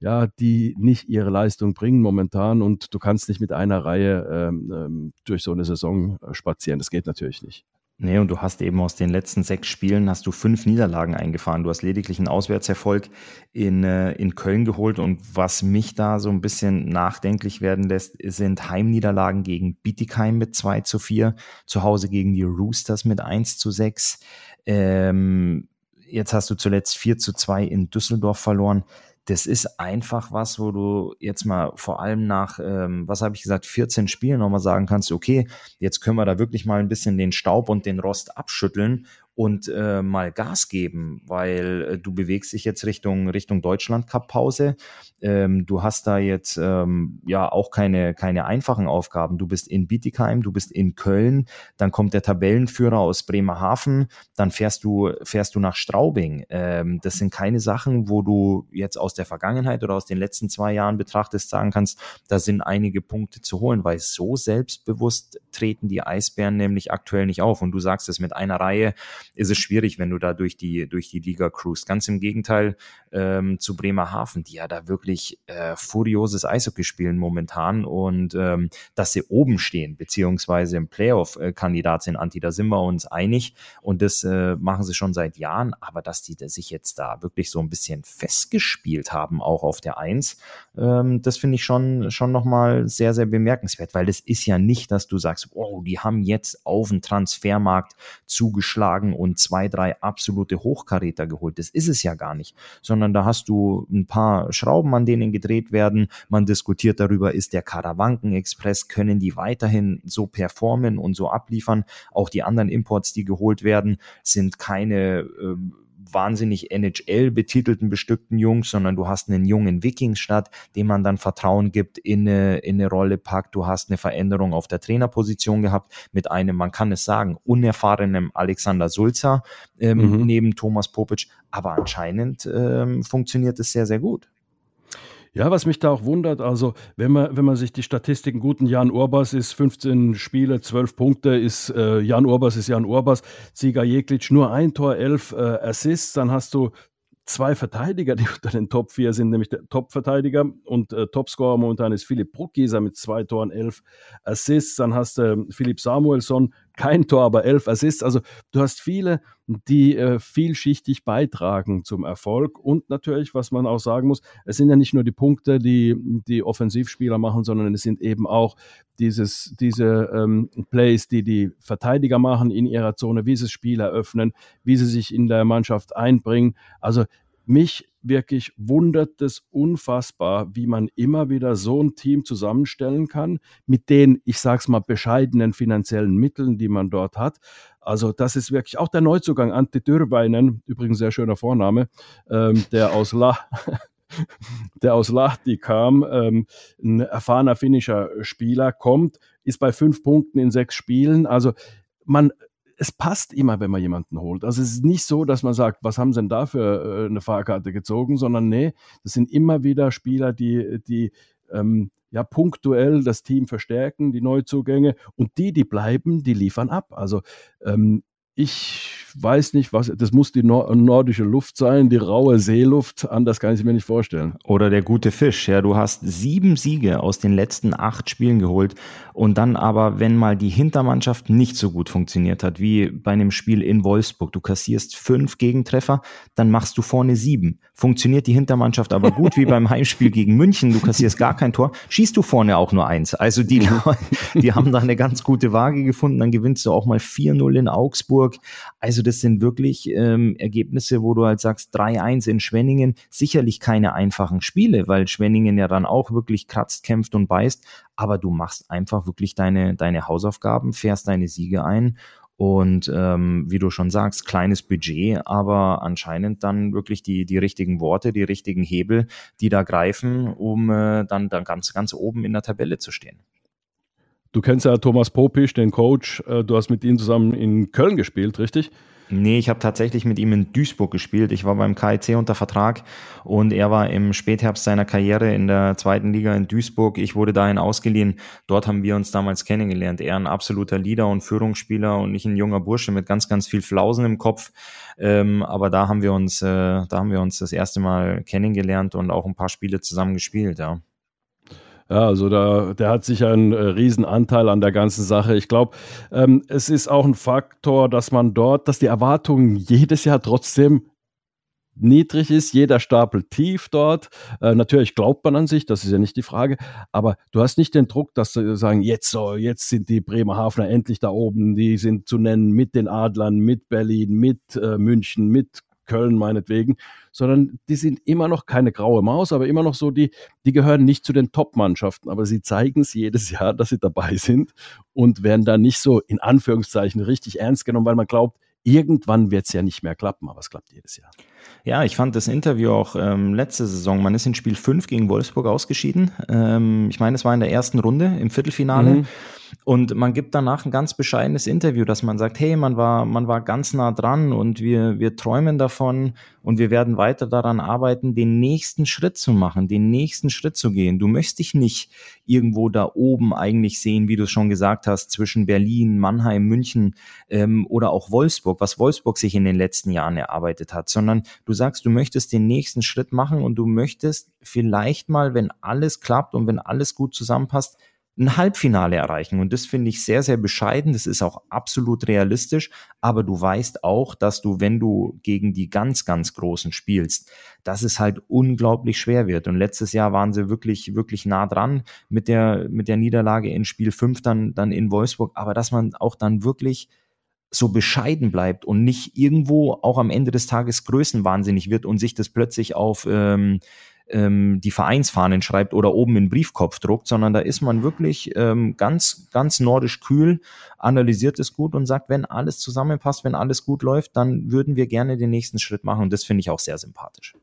ja, die nicht ihre Leistung bringen momentan und du kannst nicht mit einer Reihe ähm, ähm, durch so eine Saison äh, spazieren. Das geht natürlich nicht. Nee, und du hast eben aus den letzten sechs Spielen hast du fünf Niederlagen eingefahren. Du hast lediglich einen Auswärtserfolg in, äh, in Köln geholt. Und was mich da so ein bisschen nachdenklich werden lässt, sind Heimniederlagen gegen Bietigheim mit 2 zu 4, zu Hause gegen die Roosters mit 1 zu 6. Ähm, jetzt hast du zuletzt 4 zu 2 in Düsseldorf verloren das ist einfach was, wo du jetzt mal vor allem nach, ähm, was habe ich gesagt, 14 Spielen nochmal sagen kannst, okay, jetzt können wir da wirklich mal ein bisschen den Staub und den Rost abschütteln und äh, mal Gas geben, weil äh, du bewegst dich jetzt Richtung Richtung Deutschland Cup Pause. Ähm, du hast da jetzt ähm, ja auch keine keine einfachen Aufgaben. Du bist in Bietigheim, du bist in Köln, dann kommt der Tabellenführer aus Bremerhaven, dann fährst du fährst du nach Straubing. Ähm, das sind keine Sachen, wo du jetzt aus der Vergangenheit oder aus den letzten zwei Jahren betrachtest sagen kannst, da sind einige Punkte zu holen, weil so selbstbewusst treten die Eisbären nämlich aktuell nicht auf. Und du sagst es mit einer Reihe ist es schwierig, wenn du da durch die, durch die Liga cruist. Ganz im Gegenteil ähm, zu Bremerhaven, die ja da wirklich äh, furioses Eishockey spielen momentan und ähm, dass sie oben stehen, beziehungsweise im Playoff-Kandidat sind, Anti, da sind wir uns einig und das äh, machen sie schon seit Jahren, aber dass die sich jetzt da wirklich so ein bisschen festgespielt haben, auch auf der Eins, ähm, das finde ich schon, schon nochmal sehr, sehr bemerkenswert, weil das ist ja nicht, dass du sagst, oh, die haben jetzt auf den Transfermarkt zugeschlagen und zwei, drei absolute Hochkaräter geholt. Das ist es ja gar nicht, sondern da hast du ein paar Schrauben, an denen gedreht werden. Man diskutiert darüber, ist der Karawanken Express, können die weiterhin so performen und so abliefern. Auch die anderen Imports, die geholt werden, sind keine äh, wahnsinnig NHL betitelten, bestückten Jungs, sondern du hast einen jungen Wikingstadt, dem man dann Vertrauen gibt, in eine, in eine Rolle packt. Du hast eine Veränderung auf der Trainerposition gehabt mit einem, man kann es sagen, unerfahrenen Alexander Sulzer ähm, mhm. neben Thomas Popic. Aber anscheinend ähm, funktioniert es sehr, sehr gut. Ja, was mich da auch wundert, also wenn man, wenn man sich die Statistiken guten Jan Urbas ist 15 Spiele, 12 Punkte, ist äh, Jan Urbas ist Jan Urbas, Sieger Jeklitsch nur ein Tor, 11 äh, Assists, dann hast du zwei Verteidiger, die unter den Top 4 sind, nämlich der Top-Verteidiger und äh, Topscorer momentan ist Philipp Bruckgieser mit zwei Toren, elf Assists. Dann hast du äh, Philipp Samuelsson, kein Tor, aber elf Assists. Also du hast viele, die äh, vielschichtig beitragen zum Erfolg. Und natürlich, was man auch sagen muss, es sind ja nicht nur die Punkte, die die Offensivspieler machen, sondern es sind eben auch dieses, diese ähm, Plays, die die Verteidiger machen in ihrer Zone, wie sie das Spiel eröffnen, wie sie sich in der Mannschaft einbringen. Also mich wirklich wundert es unfassbar, wie man immer wieder so ein Team zusammenstellen kann, mit den, ich sag's mal, bescheidenen finanziellen Mitteln, die man dort hat. Also das ist wirklich auch der Neuzugang Ante Dürrweinen, übrigens sehr schöner Vorname, ähm, der aus La der aus Lahti kam, ähm, ein erfahrener finnischer Spieler, kommt, ist bei fünf Punkten in sechs Spielen. Also man es passt immer, wenn man jemanden holt. Also es ist nicht so, dass man sagt, was haben sie denn da für äh, eine Fahrkarte gezogen, sondern nee, das sind immer wieder Spieler, die, die ähm, ja punktuell das Team verstärken, die Neuzugänge und die, die bleiben, die liefern ab. Also ähm, ich weiß nicht, was, das muss die nordische Luft sein, die raue Seeluft, anders kann ich es mir nicht vorstellen. Oder der gute Fisch, ja, du hast sieben Siege aus den letzten acht Spielen geholt und dann aber, wenn mal die Hintermannschaft nicht so gut funktioniert hat, wie bei einem Spiel in Wolfsburg, du kassierst fünf Gegentreffer, dann machst du vorne sieben. Funktioniert die Hintermannschaft aber gut, wie beim Heimspiel gegen München, du kassierst gar kein Tor, schießt du vorne auch nur eins. Also die, die haben da eine ganz gute Waage gefunden, dann gewinnst du auch mal 4-0 in Augsburg Hamburg. Also das sind wirklich ähm, Ergebnisse, wo du halt sagst, 3-1 in Schwenningen, sicherlich keine einfachen Spiele, weil Schwenningen ja dann auch wirklich kratzt, kämpft und beißt, aber du machst einfach wirklich deine, deine Hausaufgaben, fährst deine Siege ein und ähm, wie du schon sagst, kleines Budget, aber anscheinend dann wirklich die, die richtigen Worte, die richtigen Hebel, die da greifen, um äh, dann, dann ganz, ganz oben in der Tabelle zu stehen. Du kennst ja Thomas Popisch, den Coach. Äh, du hast mit ihm zusammen in Köln gespielt, richtig? Nee, ich habe tatsächlich mit ihm in Duisburg gespielt. Ich war beim KIC unter Vertrag und er war im Spätherbst seiner Karriere in der zweiten Liga in Duisburg. Ich wurde dahin ausgeliehen. Dort haben wir uns damals kennengelernt. Er ein absoluter Leader und Führungsspieler und nicht ein junger Bursche mit ganz, ganz viel Flausen im Kopf. Ähm, aber da haben wir uns, äh, da haben wir uns das erste Mal kennengelernt und auch ein paar Spiele zusammen gespielt, ja. Ja, also da, der hat sicher einen äh, Riesenanteil an der ganzen Sache. Ich glaube, ähm, es ist auch ein Faktor, dass man dort, dass die Erwartungen jedes Jahr trotzdem niedrig ist, jeder Stapel tief dort. Äh, natürlich glaubt man an sich, das ist ja nicht die Frage, aber du hast nicht den Druck, dass sie sagen, jetzt so, jetzt sind die Bremerhavener endlich da oben, die sind zu nennen mit den Adlern, mit Berlin, mit äh, München, mit Köln meinetwegen, sondern die sind immer noch keine graue Maus, aber immer noch so, die, die gehören nicht zu den Top-Mannschaften, aber sie zeigen es jedes Jahr, dass sie dabei sind und werden da nicht so in Anführungszeichen richtig ernst genommen, weil man glaubt, irgendwann wird es ja nicht mehr klappen, aber es klappt jedes Jahr. Ja, ich fand das Interview auch ähm, letzte Saison. Man ist in Spiel 5 gegen Wolfsburg ausgeschieden. Ähm, ich meine, es war in der ersten Runde im Viertelfinale. Mhm. Und man gibt danach ein ganz bescheidenes Interview, dass man sagt, hey, man war, man war ganz nah dran und wir, wir träumen davon und wir werden weiter daran arbeiten, den nächsten Schritt zu machen, den nächsten Schritt zu gehen. Du möchtest dich nicht irgendwo da oben eigentlich sehen, wie du es schon gesagt hast, zwischen Berlin, Mannheim, München ähm, oder auch Wolfsburg, was Wolfsburg sich in den letzten Jahren erarbeitet hat, sondern du sagst, du möchtest den nächsten Schritt machen und du möchtest vielleicht mal, wenn alles klappt und wenn alles gut zusammenpasst, ein Halbfinale erreichen. Und das finde ich sehr, sehr bescheiden. Das ist auch absolut realistisch. Aber du weißt auch, dass du, wenn du gegen die ganz, ganz Großen spielst, dass es halt unglaublich schwer wird. Und letztes Jahr waren sie wirklich, wirklich nah dran mit der, mit der Niederlage in Spiel 5 dann, dann in Wolfsburg. Aber dass man auch dann wirklich so bescheiden bleibt und nicht irgendwo auch am Ende des Tages größenwahnsinnig wird und sich das plötzlich auf ähm, ähm, die Vereinsfahnen schreibt oder oben in Briefkopf druckt, sondern da ist man wirklich ähm, ganz, ganz nordisch kühl, analysiert es gut und sagt, wenn alles zusammenpasst, wenn alles gut läuft, dann würden wir gerne den nächsten Schritt machen und das finde ich auch sehr sympathisch.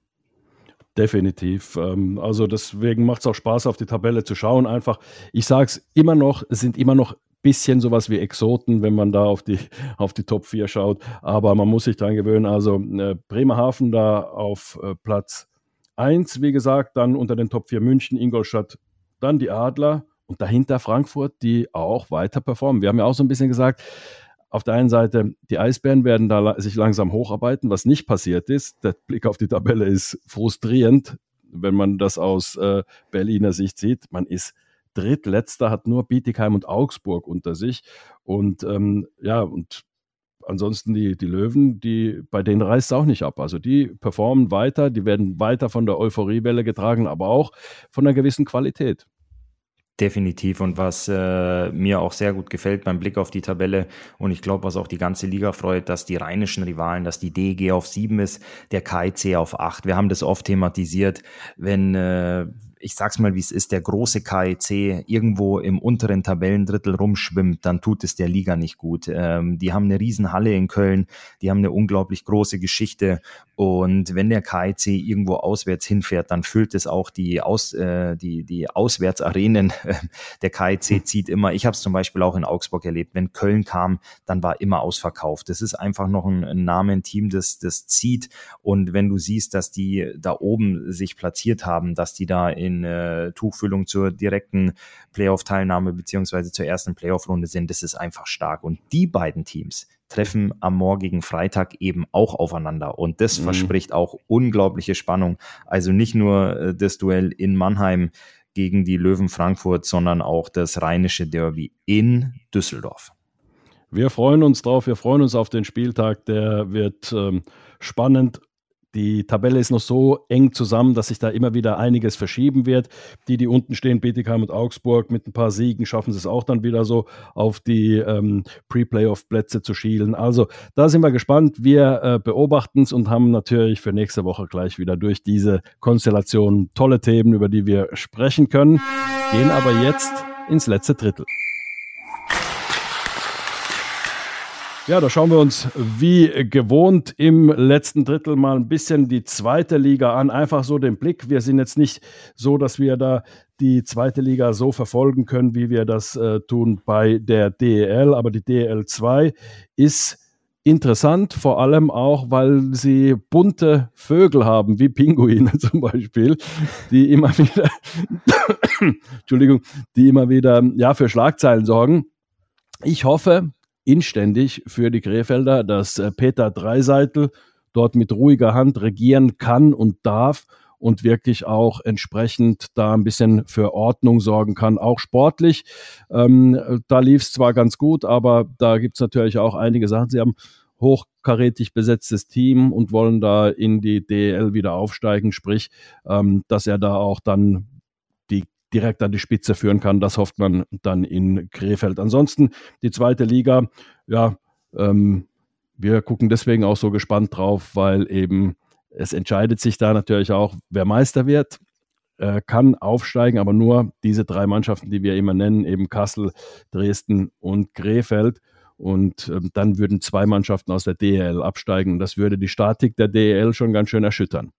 Definitiv. Ähm, also deswegen macht es auch Spaß, auf die Tabelle zu schauen. Einfach, ich sage es immer noch, es sind immer noch bisschen sowas wie Exoten, wenn man da auf die, auf die Top 4 schaut. Aber man muss sich daran gewöhnen. Also äh, Bremerhaven da auf äh, Platz 1, wie gesagt, dann unter den Top 4 München, Ingolstadt, dann die Adler und dahinter Frankfurt, die auch weiter performen. Wir haben ja auch so ein bisschen gesagt, auf der einen Seite, die Eisbären werden da sich langsam hocharbeiten, was nicht passiert ist. Der Blick auf die Tabelle ist frustrierend, wenn man das aus äh, Berliner Sicht sieht. Man ist drittletzter, hat nur Bietigheim und Augsburg unter sich. Und ähm, ja, und ansonsten die, die Löwen, die, bei denen reißt es auch nicht ab. Also die performen weiter, die werden weiter von der Euphoriewelle getragen, aber auch von einer gewissen Qualität. Definitiv. Und was äh, mir auch sehr gut gefällt beim Blick auf die Tabelle und ich glaube, was auch die ganze Liga freut, dass die rheinischen Rivalen, dass die DEG auf sieben ist, der KIC auf acht. Wir haben das oft thematisiert, wenn, äh, ich sag's mal, wie es ist, der große KEC irgendwo im unteren Tabellendrittel rumschwimmt, dann tut es der Liga nicht gut. Ähm, die haben eine Riesenhalle in Köln, die haben eine unglaublich große Geschichte Und wenn der KIC irgendwo auswärts hinfährt, dann füllt es auch die, Aus, äh, die, die Auswärtsarenen. Der KIC zieht immer. Ich habe es zum Beispiel auch in Augsburg erlebt. Wenn Köln kam, dann war immer ausverkauft. Das ist einfach noch ein, ein Name, Team, das, das zieht. Und wenn du siehst, dass die da oben sich platziert haben, dass die da in äh, Tuchfüllung zur direkten Playoff-Teilnahme beziehungsweise zur ersten Playoff-Runde sind, das ist einfach stark. Und die beiden Teams, treffen am morgigen Freitag eben auch aufeinander. Und das mhm. verspricht auch unglaubliche Spannung. Also nicht nur äh, das Duell in Mannheim gegen die Löwen Frankfurt, sondern auch das rheinische Derby in Düsseldorf. Wir freuen uns drauf, wir freuen uns auf den Spieltag, der wird ähm, spannend die Tabelle ist noch so eng zusammen, dass sich da immer wieder einiges verschieben wird. Die, die unten stehen, Bietigheim und Augsburg, mit ein paar Siegen schaffen sie es auch dann wieder so auf die ähm, Pre-Playoff-Plätze zu schielen. Also da sind wir gespannt. Wir äh, beobachten es und haben natürlich für nächste Woche gleich wieder durch diese Konstellation tolle Themen, über die wir sprechen können. Gehen aber jetzt ins letzte Drittel. Ja, da schauen wir uns wie gewohnt im letzten Drittel mal ein bisschen die zweite Liga an. Einfach so den Blick. Wir sind jetzt nicht so, dass wir da die zweite Liga so verfolgen können, wie wir das äh, tun bei der DEL. Aber die DEL 2 ist interessant, vor allem auch, weil sie bunte Vögel haben, wie Pinguine zum Beispiel, die immer wieder, Entschuldigung, die immer wieder ja, für Schlagzeilen sorgen. Ich hoffe, inständig für die Krefelder, dass äh, Peter Dreiseitel dort mit ruhiger Hand regieren kann und darf und wirklich auch entsprechend da ein bisschen für Ordnung sorgen kann, auch sportlich. Ähm, da lief es zwar ganz gut, aber da gibt es natürlich auch einige Sachen. Sie haben hochkarätig besetztes Team und wollen da in die DL wieder aufsteigen, sprich, ähm, dass er da auch dann direkt an die Spitze führen kann. Das hofft man dann in Krefeld. Ansonsten die zweite Liga, ja, ähm, wir gucken deswegen auch so gespannt drauf, weil eben es entscheidet sich da natürlich auch, wer Meister wird. Äh, kann aufsteigen, aber nur diese drei Mannschaften, die wir immer nennen, eben Kassel, Dresden und Krefeld. Und ähm, dann würden zwei Mannschaften aus der DEL absteigen. Das würde die Statik der DEL schon ganz schön erschüttern.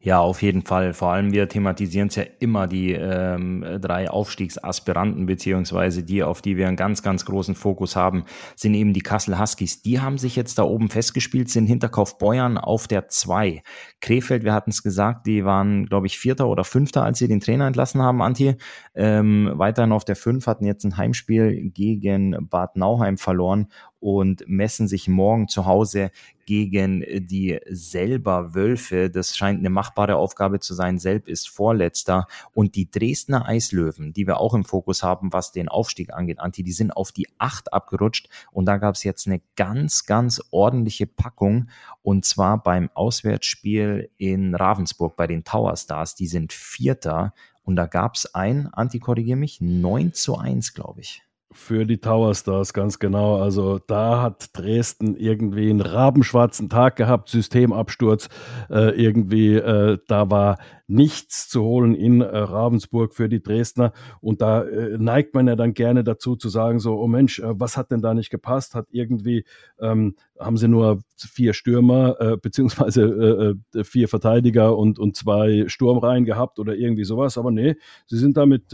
Ja, auf jeden Fall. Vor allem wir thematisieren es ja immer die ähm, drei Aufstiegsaspiranten, beziehungsweise die, auf die wir einen ganz, ganz großen Fokus haben, sind eben die Kassel Huskies. Die haben sich jetzt da oben festgespielt, sind hinter Kaufbeuern auf der 2. Krefeld, wir hatten es gesagt, die waren, glaube ich, Vierter oder Fünfter, als sie den Trainer entlassen haben, Antje. Ähm, weiterhin auf der 5 hatten jetzt ein Heimspiel gegen Bad Nauheim verloren und messen sich morgen zu Hause gegen die selber Wölfe. Das scheint eine machbare Aufgabe zu sein. Selb ist Vorletzter und die Dresdner Eislöwen, die wir auch im Fokus haben, was den Aufstieg angeht, Anti, die sind auf die acht abgerutscht und da gab es jetzt eine ganz, ganz ordentliche Packung und zwar beim Auswärtsspiel in Ravensburg bei den Tower Stars. Die sind Vierter und da gab es ein, Anti, korrigier mich, 9 zu 1, glaube ich. Für die Tower Stars, ganz genau. Also da hat Dresden irgendwie einen rabenschwarzen Tag gehabt, Systemabsturz. Äh, irgendwie, äh, da war nichts zu holen in äh, Ravensburg für die Dresdner. Und da äh, neigt man ja dann gerne dazu zu sagen, so, oh Mensch, äh, was hat denn da nicht gepasst? Hat irgendwie, ähm, haben sie nur vier Stürmer, äh, beziehungsweise vier Verteidiger und, und zwei Sturmreihen gehabt oder irgendwie sowas. Aber nee, sie sind damit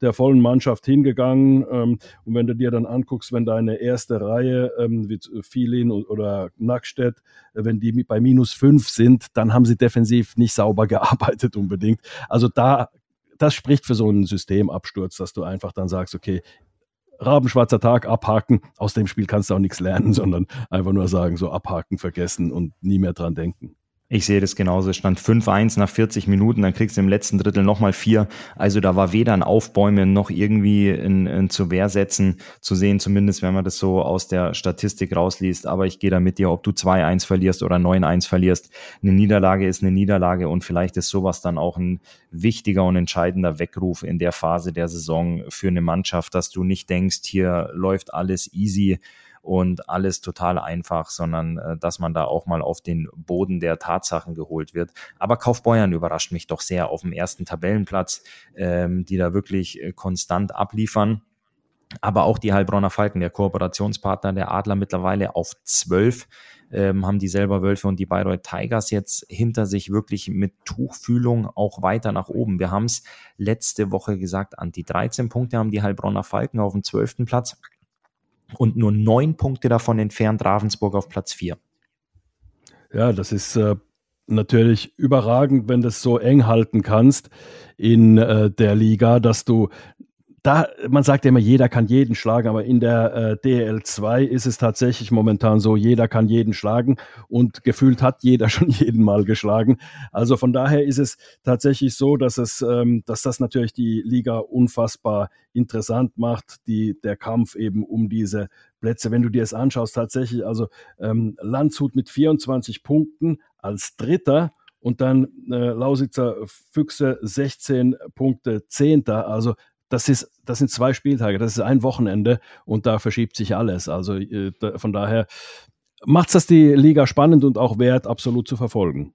der vollen Mannschaft hingegangen. Ähm, und wenn du dir dann anguckst, wenn deine erste Reihe, ähm, wie Filin oder Nackstedt, äh, wenn die bei minus fünf sind, dann haben sie defensiv nicht sauber gearbeitet unbedingt. Also da, das spricht für so einen Systemabsturz, dass du einfach dann sagst, okay, Rabenschwarzer Tag, abhaken. Aus dem Spiel kannst du auch nichts lernen, sondern einfach nur sagen, so abhaken, vergessen und nie mehr dran denken. Ich sehe das genauso. Es stand 5-1 nach 40 Minuten, dann kriegst du im letzten Drittel nochmal vier. Also da war weder ein Aufbäumen noch irgendwie ein, ein zu Wehr setzen zu sehen, zumindest wenn man das so aus der Statistik rausliest. Aber ich gehe da mit dir, ob du 2-1 verlierst oder 9-1 verlierst. Eine Niederlage ist eine Niederlage und vielleicht ist sowas dann auch ein wichtiger und entscheidender Weckruf in der Phase der Saison für eine Mannschaft, dass du nicht denkst, hier läuft alles easy und alles total einfach, sondern äh, dass man da auch mal auf den Boden der Tatsachen geholt wird. Aber Kaufbeuern überrascht mich doch sehr auf dem ersten Tabellenplatz, ähm, die da wirklich äh, konstant abliefern. aber auch die Heilbronner Falken, der Kooperationspartner der Adler mittlerweile auf zwölf, ähm, haben die selber Wölfe und die Bayreuth Tigers jetzt hinter sich wirklich mit Tuchfühlung auch weiter nach oben. Wir haben es letzte Woche gesagt, Anti 13 Punkte haben die Heilbronner Falken auf dem zwölften Platz und nur neun Punkte davon entfernt Ravensburg auf Platz vier. Ja, das ist äh, natürlich überragend, wenn du es so eng halten kannst in äh, der Liga, dass du da, man sagt ja immer, jeder kann jeden schlagen, aber in der äh, DL2 ist es tatsächlich momentan so, jeder kann jeden schlagen und gefühlt hat jeder schon jeden mal geschlagen. Also von daher ist es tatsächlich so, dass es, ähm, dass das natürlich die Liga unfassbar interessant macht, die, der Kampf eben um diese Plätze. Wenn du dir es anschaust, tatsächlich, also ähm, Landshut mit 24 Punkten als Dritter und dann äh, Lausitzer Füchse 16 Punkte Zehnter. Also das, ist, das sind zwei Spieltage, das ist ein Wochenende und da verschiebt sich alles. Also äh, von daher macht es das die Liga spannend und auch wert, absolut zu verfolgen.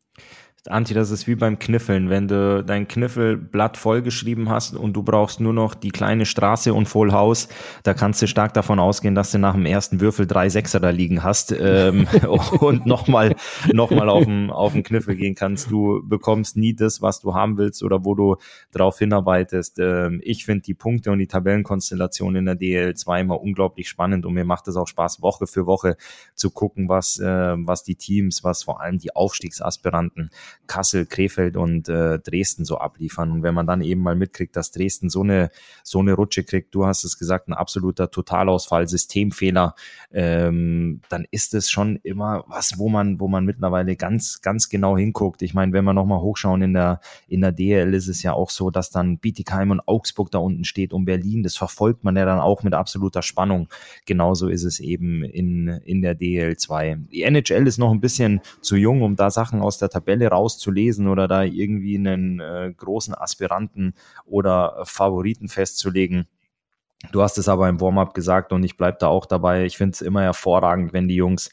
Anti, das ist wie beim Kniffeln. Wenn du dein Kniffelblatt vollgeschrieben hast und du brauchst nur noch die kleine Straße und Full House, da kannst du stark davon ausgehen, dass du nach dem ersten Würfel drei Sechser da liegen hast ähm, und nochmal noch mal auf, den, auf den Kniffel gehen kannst. Du bekommst nie das, was du haben willst oder wo du drauf hinarbeitest. Ähm, ich finde die Punkte und die Tabellenkonstellation in der DL2 immer unglaublich spannend und mir macht es auch Spaß, Woche für Woche zu gucken, was, äh, was die Teams, was vor allem die Aufstiegsaspiranten Kassel, Krefeld und äh, Dresden so abliefern. Und wenn man dann eben mal mitkriegt, dass Dresden so eine, so eine Rutsche kriegt, du hast es gesagt, ein absoluter Totalausfall, Systemfehler, ähm, dann ist es schon immer was, wo man, wo man mittlerweile ganz, ganz genau hinguckt. Ich meine, wenn wir nochmal hochschauen in der, in der DL ist es ja auch so, dass dann Bietigheim und Augsburg da unten steht und Berlin, das verfolgt man ja dann auch mit absoluter Spannung. Genauso ist es eben in, in der DL2. Die NHL ist noch ein bisschen zu jung, um da Sachen aus der Tabelle raus rauszulesen oder da irgendwie einen äh, großen Aspiranten oder Favoriten festzulegen. Du hast es aber im Warm-up gesagt und ich bleibe da auch dabei. Ich finde es immer hervorragend, wenn die Jungs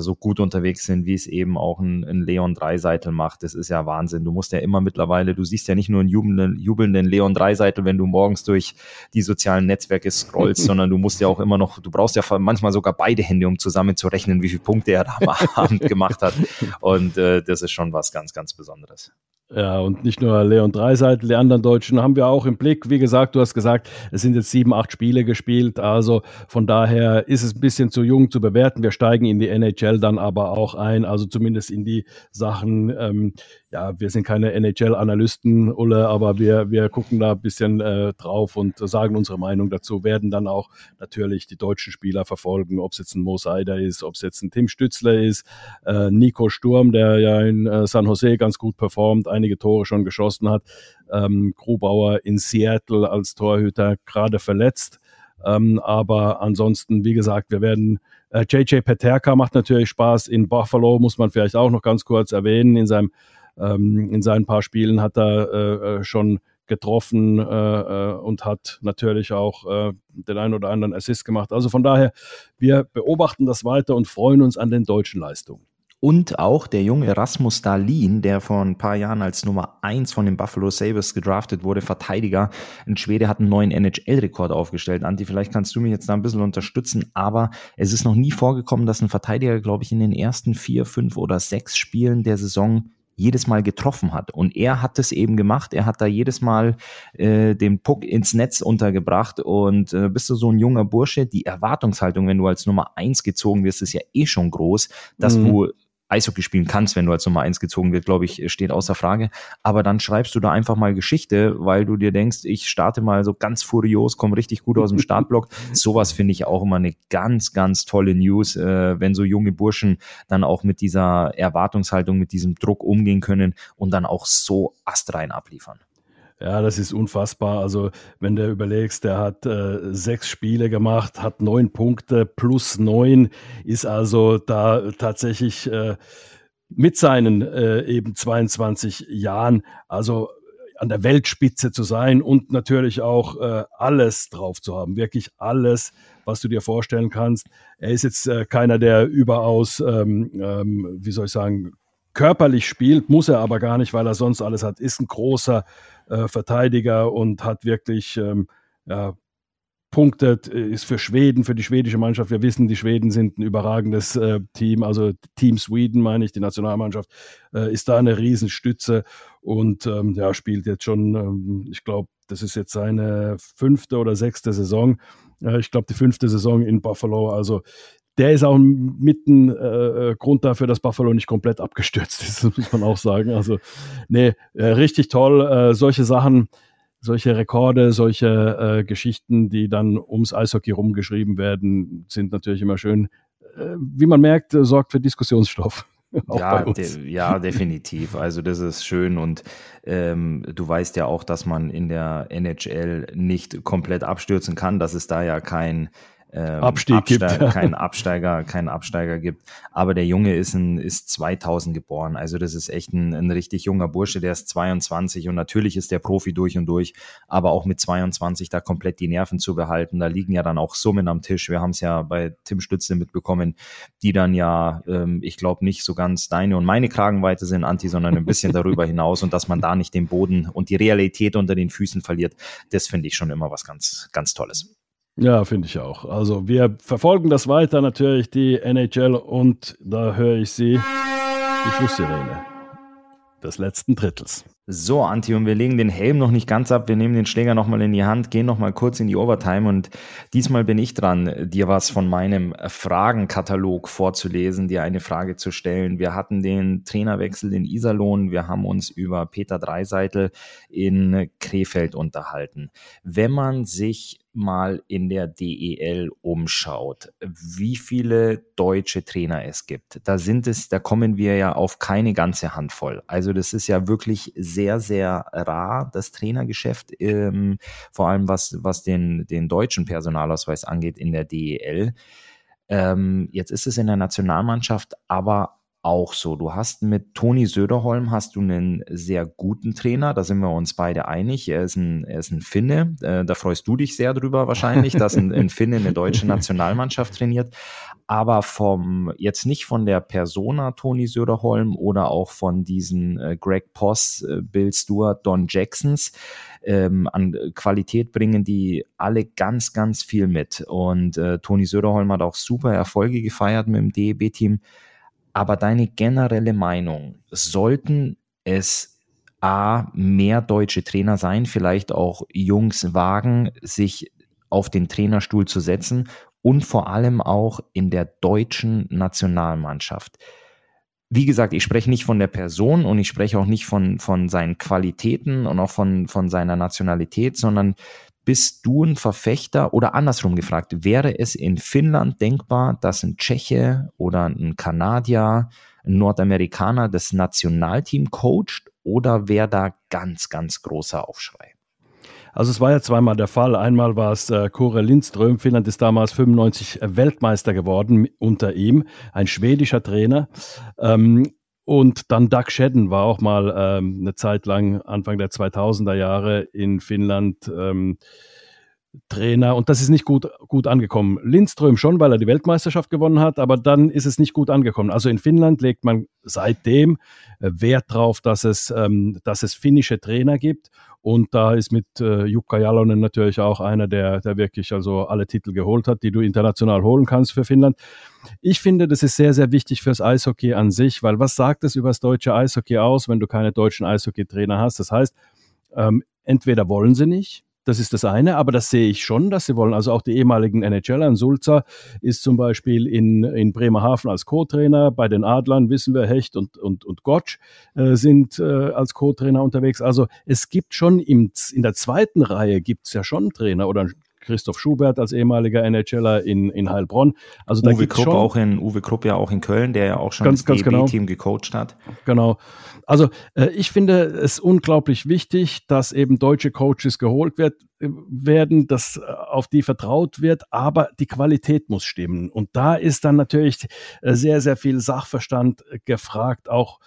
so gut unterwegs sind, wie es eben auch ein, ein Leon Dreiseitel macht. Das ist ja Wahnsinn. Du musst ja immer mittlerweile, du siehst ja nicht nur einen jubelnden, jubelnden Leon Dreiseitel, wenn du morgens durch die sozialen Netzwerke scrollst, sondern du musst ja auch immer noch, du brauchst ja manchmal sogar beide Hände, um zusammen zu rechnen, wie viele Punkte er da am Abend gemacht hat. Und äh, das ist schon was ganz, ganz Besonderes. Ja, und nicht nur Leon Dreiseitel, die anderen Deutschen haben wir auch im Blick. Wie gesagt, du hast gesagt, es sind jetzt sieben, acht Spiele gespielt. Also von daher ist es ein bisschen zu jung zu bewerten. Wir steigen in die NHL dann aber auch ein, also zumindest in die Sachen, ähm, ja, wir sind keine NHL-Analysten, Ulle, aber wir, wir gucken da ein bisschen äh, drauf und sagen unsere Meinung dazu, werden dann auch natürlich die deutschen Spieler verfolgen, ob es jetzt ein Mo Seider ist, ob es jetzt ein Tim Stützler ist, äh, Nico Sturm, der ja in äh, San Jose ganz gut performt, einige Tore schon geschossen hat, ähm, Grubauer in Seattle als Torhüter gerade verletzt. Ähm, aber ansonsten, wie gesagt, wir werden äh, JJ Peterka macht natürlich Spaß. In Buffalo muss man vielleicht auch noch ganz kurz erwähnen. In seinem ähm, in seinen paar Spielen hat er äh, äh, schon getroffen äh, äh, und hat natürlich auch äh, den einen oder anderen Assist gemacht. Also von daher, wir beobachten das weiter und freuen uns an den deutschen Leistungen. Und auch der junge Erasmus Dahlin, der vor ein paar Jahren als Nummer eins von den Buffalo Sabres gedraftet wurde, Verteidiger. Ein Schwede hat einen neuen NHL-Rekord aufgestellt. Anti, vielleicht kannst du mich jetzt da ein bisschen unterstützen, aber es ist noch nie vorgekommen, dass ein Verteidiger, glaube ich, in den ersten vier, fünf oder sechs Spielen der Saison jedes Mal getroffen hat. Und er hat es eben gemacht. Er hat da jedes Mal äh, den Puck ins Netz untergebracht. Und äh, bist du so ein junger Bursche, die Erwartungshaltung, wenn du als Nummer eins gezogen wirst, ist ja eh schon groß, dass mhm. du Eishockey spielen kannst, wenn du als Nummer eins gezogen wird, glaube ich, steht außer Frage. Aber dann schreibst du da einfach mal Geschichte, weil du dir denkst, ich starte mal so ganz furios, komme richtig gut aus dem Startblock. Sowas finde ich auch immer eine ganz, ganz tolle News, äh, wenn so junge Burschen dann auch mit dieser Erwartungshaltung, mit diesem Druck umgehen können und dann auch so astrein abliefern. Ja, das ist unfassbar. Also, wenn du überlegst, der hat äh, sechs Spiele gemacht, hat neun Punkte plus neun, ist also da tatsächlich äh, mit seinen äh, eben 22 Jahren, also an der Weltspitze zu sein und natürlich auch äh, alles drauf zu haben, wirklich alles, was du dir vorstellen kannst. Er ist jetzt äh, keiner, der überaus, ähm, ähm, wie soll ich sagen, körperlich spielt, muss er aber gar nicht, weil er sonst alles hat, ist ein großer äh, Verteidiger und hat wirklich ähm, ja, punktet, ist für Schweden, für die schwedische Mannschaft. Wir wissen, die Schweden sind ein überragendes äh, Team, also Team Sweden meine ich, die Nationalmannschaft äh, ist da eine Riesenstütze und ähm, ja, spielt jetzt schon, ähm, ich glaube, das ist jetzt seine fünfte oder sechste Saison. Äh, ich glaube, die fünfte Saison in Buffalo. Also der ist auch mitten äh, äh, Grund dafür, dass Buffalo nicht komplett abgestürzt ist, muss man auch sagen. Also, nee, äh, richtig toll. Äh, solche Sachen solche Rekorde, solche äh, Geschichten, die dann ums Eishockey rumgeschrieben werden, sind natürlich immer schön. Äh, wie man merkt, äh, sorgt für Diskussionsstoff. ja, de ja, definitiv. Also das ist schön und ähm, du weißt ja auch, dass man in der NHL nicht komplett abstürzen kann, dass es da ja kein ähm, Abstieg Absteig, gibt. keinen Absteiger, keinen Absteiger gibt. Aber der Junge ist, ein, ist 2000 geboren. Also das ist echt ein, ein richtig junger Bursche, der ist 22 und natürlich ist der Profi durch und durch, aber auch mit 22 da komplett die Nerven zu behalten. Da liegen ja dann auch Summen am Tisch. Wir haben es ja bei Tim Stütze mitbekommen, die dann ja, ähm, ich glaube, nicht so ganz deine und meine Kragenweite sind, Anti, sondern ein bisschen darüber hinaus und dass man da nicht den Boden und die Realität unter den Füßen verliert, das finde ich schon immer was ganz, ganz Tolles. Ja, finde ich auch. Also wir verfolgen das weiter natürlich, die NHL, und da höre ich Sie, die Schlusssirene des letzten Drittels. So, Anti, und wir legen den Helm noch nicht ganz ab. Wir nehmen den Schläger nochmal in die Hand, gehen nochmal kurz in die Overtime und diesmal bin ich dran, dir was von meinem Fragenkatalog vorzulesen, dir eine Frage zu stellen. Wir hatten den Trainerwechsel in Iserlohn, wir haben uns über Peter Dreiseitel in Krefeld unterhalten. Wenn man sich mal in der DEL umschaut, wie viele deutsche Trainer es gibt, da sind es, da kommen wir ja auf keine ganze Handvoll. Also das ist ja wirklich sehr, sehr rar, das Trainergeschäft, ähm, vor allem was, was den, den deutschen Personalausweis angeht in der DEL. Ähm, jetzt ist es in der Nationalmannschaft aber auch so. Du hast mit Toni Söderholm hast du einen sehr guten Trainer, da sind wir uns beide einig. Er ist ein, er ist ein Finne, äh, da freust du dich sehr drüber wahrscheinlich, dass ein, ein Finne eine deutsche Nationalmannschaft trainiert. Aber vom, jetzt nicht von der Persona Toni Söderholm oder auch von diesen äh, Greg Poss, äh, Bill Stewart, Don Jacksons, ähm, an Qualität bringen die alle ganz, ganz viel mit. Und äh, Toni Söderholm hat auch super Erfolge gefeiert mit dem DEB-Team. Aber deine generelle Meinung, sollten es A, mehr deutsche Trainer sein, vielleicht auch Jungs wagen, sich auf den Trainerstuhl zu setzen und vor allem auch in der deutschen Nationalmannschaft. Wie gesagt, ich spreche nicht von der Person und ich spreche auch nicht von, von seinen Qualitäten und auch von, von seiner Nationalität, sondern bist du ein Verfechter oder andersrum gefragt, wäre es in Finnland denkbar, dass ein Tscheche oder ein Kanadier, ein Nordamerikaner das Nationalteam coacht oder wäre da ganz, ganz großer Aufschrei? Also es war ja zweimal der Fall. Einmal war es äh, Kore Lindström. Finnland ist damals 95 Weltmeister geworden unter ihm, ein schwedischer Trainer. Ähm, und dann Doug Shedden war auch mal ähm, eine Zeit lang, Anfang der 2000er Jahre in Finnland ähm, Trainer. Und das ist nicht gut, gut angekommen. Lindström schon, weil er die Weltmeisterschaft gewonnen hat, aber dann ist es nicht gut angekommen. Also in Finnland legt man seitdem äh, Wert darauf, dass ähm, dass es finnische Trainer gibt. Und da ist mit äh, Jukka Jalonen natürlich auch einer, der, der wirklich also alle Titel geholt hat, die du international holen kannst für Finnland. Ich finde, das ist sehr, sehr wichtig fürs Eishockey an sich, weil was sagt es über das deutsche Eishockey aus, wenn du keine deutschen Eishockeytrainer hast? Das heißt, ähm, entweder wollen sie nicht, das ist das eine, aber das sehe ich schon, dass sie wollen. Also auch die ehemaligen NHLer, ein Sulzer ist zum Beispiel in, in Bremerhaven als Co-Trainer. Bei den Adlern wissen wir, Hecht und, und, und Gottsch äh, sind äh, als Co-Trainer unterwegs. Also es gibt schon im, in der zweiten Reihe gibt es ja schon Trainer oder Christoph Schubert als ehemaliger NHLer in, in Heilbronn. Also Uwe Krupp schon, auch in Uwe Krupp ja auch in Köln, der ja auch schon ganz, das DB-Team genau. gecoacht hat. Genau. Also äh, ich finde es unglaublich wichtig, dass eben deutsche Coaches geholt wird, äh, werden, dass äh, auf die vertraut wird, aber die Qualität muss stimmen. Und da ist dann natürlich äh, sehr, sehr viel Sachverstand gefragt, auch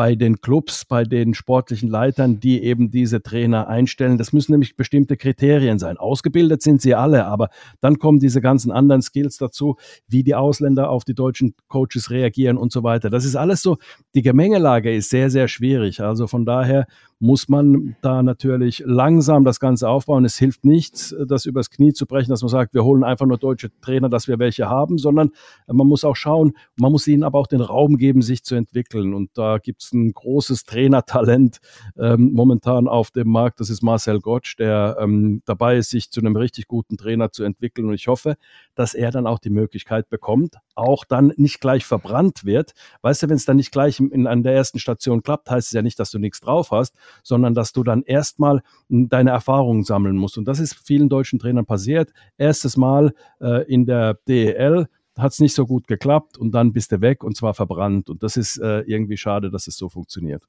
bei den Clubs, bei den sportlichen Leitern, die eben diese Trainer einstellen. Das müssen nämlich bestimmte Kriterien sein. Ausgebildet sind sie alle, aber dann kommen diese ganzen anderen Skills dazu, wie die Ausländer auf die deutschen Coaches reagieren und so weiter. Das ist alles so, die Gemengelage ist sehr, sehr schwierig. Also von daher muss man da natürlich langsam das Ganze aufbauen. Es hilft nichts, das übers Knie zu brechen, dass man sagt, wir holen einfach nur deutsche Trainer, dass wir welche haben, sondern man muss auch schauen, man muss ihnen aber auch den Raum geben, sich zu entwickeln. Und da gibt es ein großes Trainertalent ähm, momentan auf dem Markt. Das ist Marcel Gottsch, der ähm, dabei ist, sich zu einem richtig guten Trainer zu entwickeln. Und ich hoffe, dass er dann auch die Möglichkeit bekommt, auch dann nicht gleich verbrannt wird. Weißt du, wenn es dann nicht gleich in, an der ersten Station klappt, heißt es ja nicht, dass du nichts drauf hast, sondern dass du dann erstmal hm, deine Erfahrungen sammeln musst. Und das ist vielen deutschen Trainern passiert. Erstes Mal äh, in der DEL hat es nicht so gut geklappt und dann bist du weg und zwar verbrannt. Und das ist äh, irgendwie schade, dass es so funktioniert.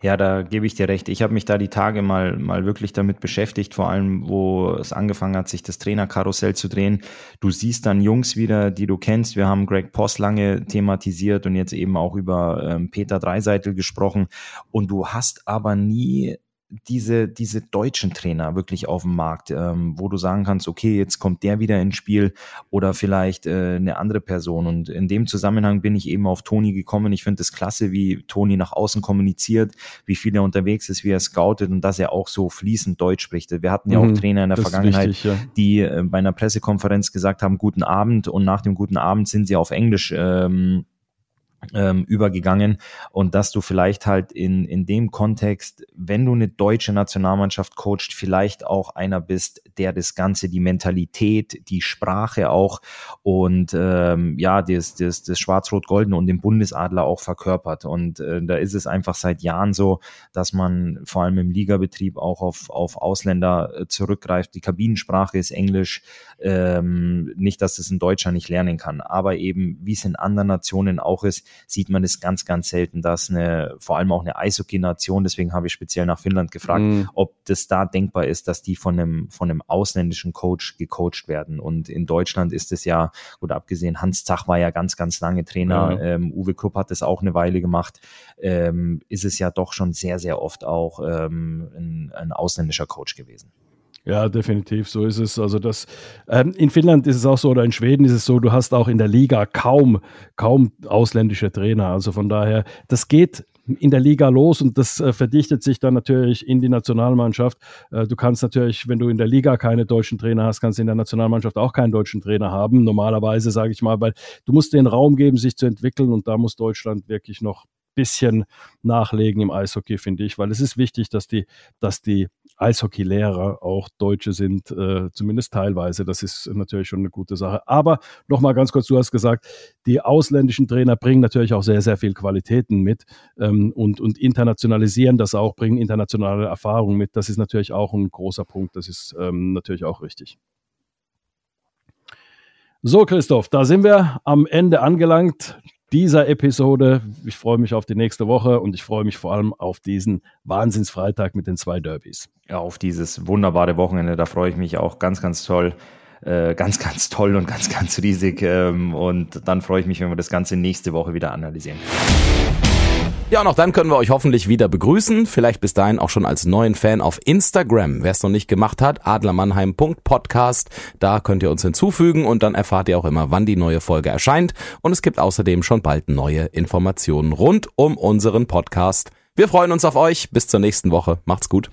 Ja, da gebe ich dir recht. Ich habe mich da die Tage mal, mal wirklich damit beschäftigt, vor allem, wo es angefangen hat, sich das Trainerkarussell zu drehen. Du siehst dann Jungs wieder, die du kennst. Wir haben Greg Poss lange thematisiert und jetzt eben auch über ähm, Peter Dreiseitel gesprochen. Und du hast aber nie diese, diese deutschen Trainer wirklich auf dem Markt, ähm, wo du sagen kannst, okay, jetzt kommt der wieder ins Spiel oder vielleicht äh, eine andere Person. Und in dem Zusammenhang bin ich eben auf Toni gekommen. Ich finde es klasse, wie Toni nach außen kommuniziert, wie viel er unterwegs ist, wie er scoutet und dass er auch so fließend Deutsch spricht. Wir hatten ja auch mhm, Trainer in der Vergangenheit, wichtig, ja. die äh, bei einer Pressekonferenz gesagt haben, guten Abend und nach dem guten Abend sind sie auf Englisch ähm, ähm, übergegangen und dass du vielleicht halt in, in dem Kontext, wenn du eine deutsche Nationalmannschaft coacht, vielleicht auch einer bist, der das Ganze, die Mentalität, die Sprache auch und ähm, ja, das, das, das Schwarz-Rot-Golden und den Bundesadler auch verkörpert. Und äh, da ist es einfach seit Jahren so, dass man vor allem im Ligabetrieb auch auf, auf Ausländer äh, zurückgreift. Die Kabinensprache ist Englisch. Ähm, nicht, dass es ein Deutscher nicht lernen kann, aber eben, wie es in anderen Nationen auch ist, sieht man es ganz, ganz selten, dass eine, vor allem auch eine Eishockey-Nation, deswegen habe ich speziell nach Finnland gefragt, mhm. ob das da denkbar ist, dass die von einem, von einem ausländischen Coach gecoacht werden. Und in Deutschland ist es ja, gut abgesehen, Hans Zach war ja ganz, ganz lange Trainer, mhm. ähm, Uwe Krupp hat das auch eine Weile gemacht, ähm, ist es ja doch schon sehr, sehr oft auch ähm, ein, ein ausländischer Coach gewesen. Ja, definitiv, so ist es. Also das ähm, in Finnland ist es auch so oder in Schweden ist es so, du hast auch in der Liga kaum, kaum ausländische Trainer. Also von daher, das geht in der Liga los und das äh, verdichtet sich dann natürlich in die Nationalmannschaft. Äh, du kannst natürlich, wenn du in der Liga keine deutschen Trainer hast, kannst du in der Nationalmannschaft auch keinen deutschen Trainer haben. Normalerweise sage ich mal, weil du musst den Raum geben, sich zu entwickeln und da muss Deutschland wirklich noch bisschen nachlegen im Eishockey, finde ich, weil es ist wichtig, dass die, dass die Eishockeylehrer auch Deutsche sind, äh, zumindest teilweise. Das ist natürlich schon eine gute Sache. Aber nochmal ganz kurz, du hast gesagt, die ausländischen Trainer bringen natürlich auch sehr, sehr viel Qualitäten mit ähm, und, und internationalisieren das auch, bringen internationale Erfahrungen mit. Das ist natürlich auch ein großer Punkt. Das ist ähm, natürlich auch richtig. So, Christoph, da sind wir am Ende angelangt dieser Episode. Ich freue mich auf die nächste Woche und ich freue mich vor allem auf diesen Wahnsinnsfreitag mit den zwei Derbys. Ja, auf dieses wunderbare Wochenende, da freue ich mich auch ganz, ganz toll. Äh, ganz, ganz toll und ganz, ganz riesig. Ähm, und dann freue ich mich, wenn wir das Ganze nächste Woche wieder analysieren. Ja, und auch dann können wir euch hoffentlich wieder begrüßen. Vielleicht bis dahin auch schon als neuen Fan auf Instagram. Wer es noch nicht gemacht hat, adlermannheim.podcast. Da könnt ihr uns hinzufügen und dann erfahrt ihr auch immer, wann die neue Folge erscheint. Und es gibt außerdem schon bald neue Informationen rund um unseren Podcast. Wir freuen uns auf euch. Bis zur nächsten Woche. Macht's gut.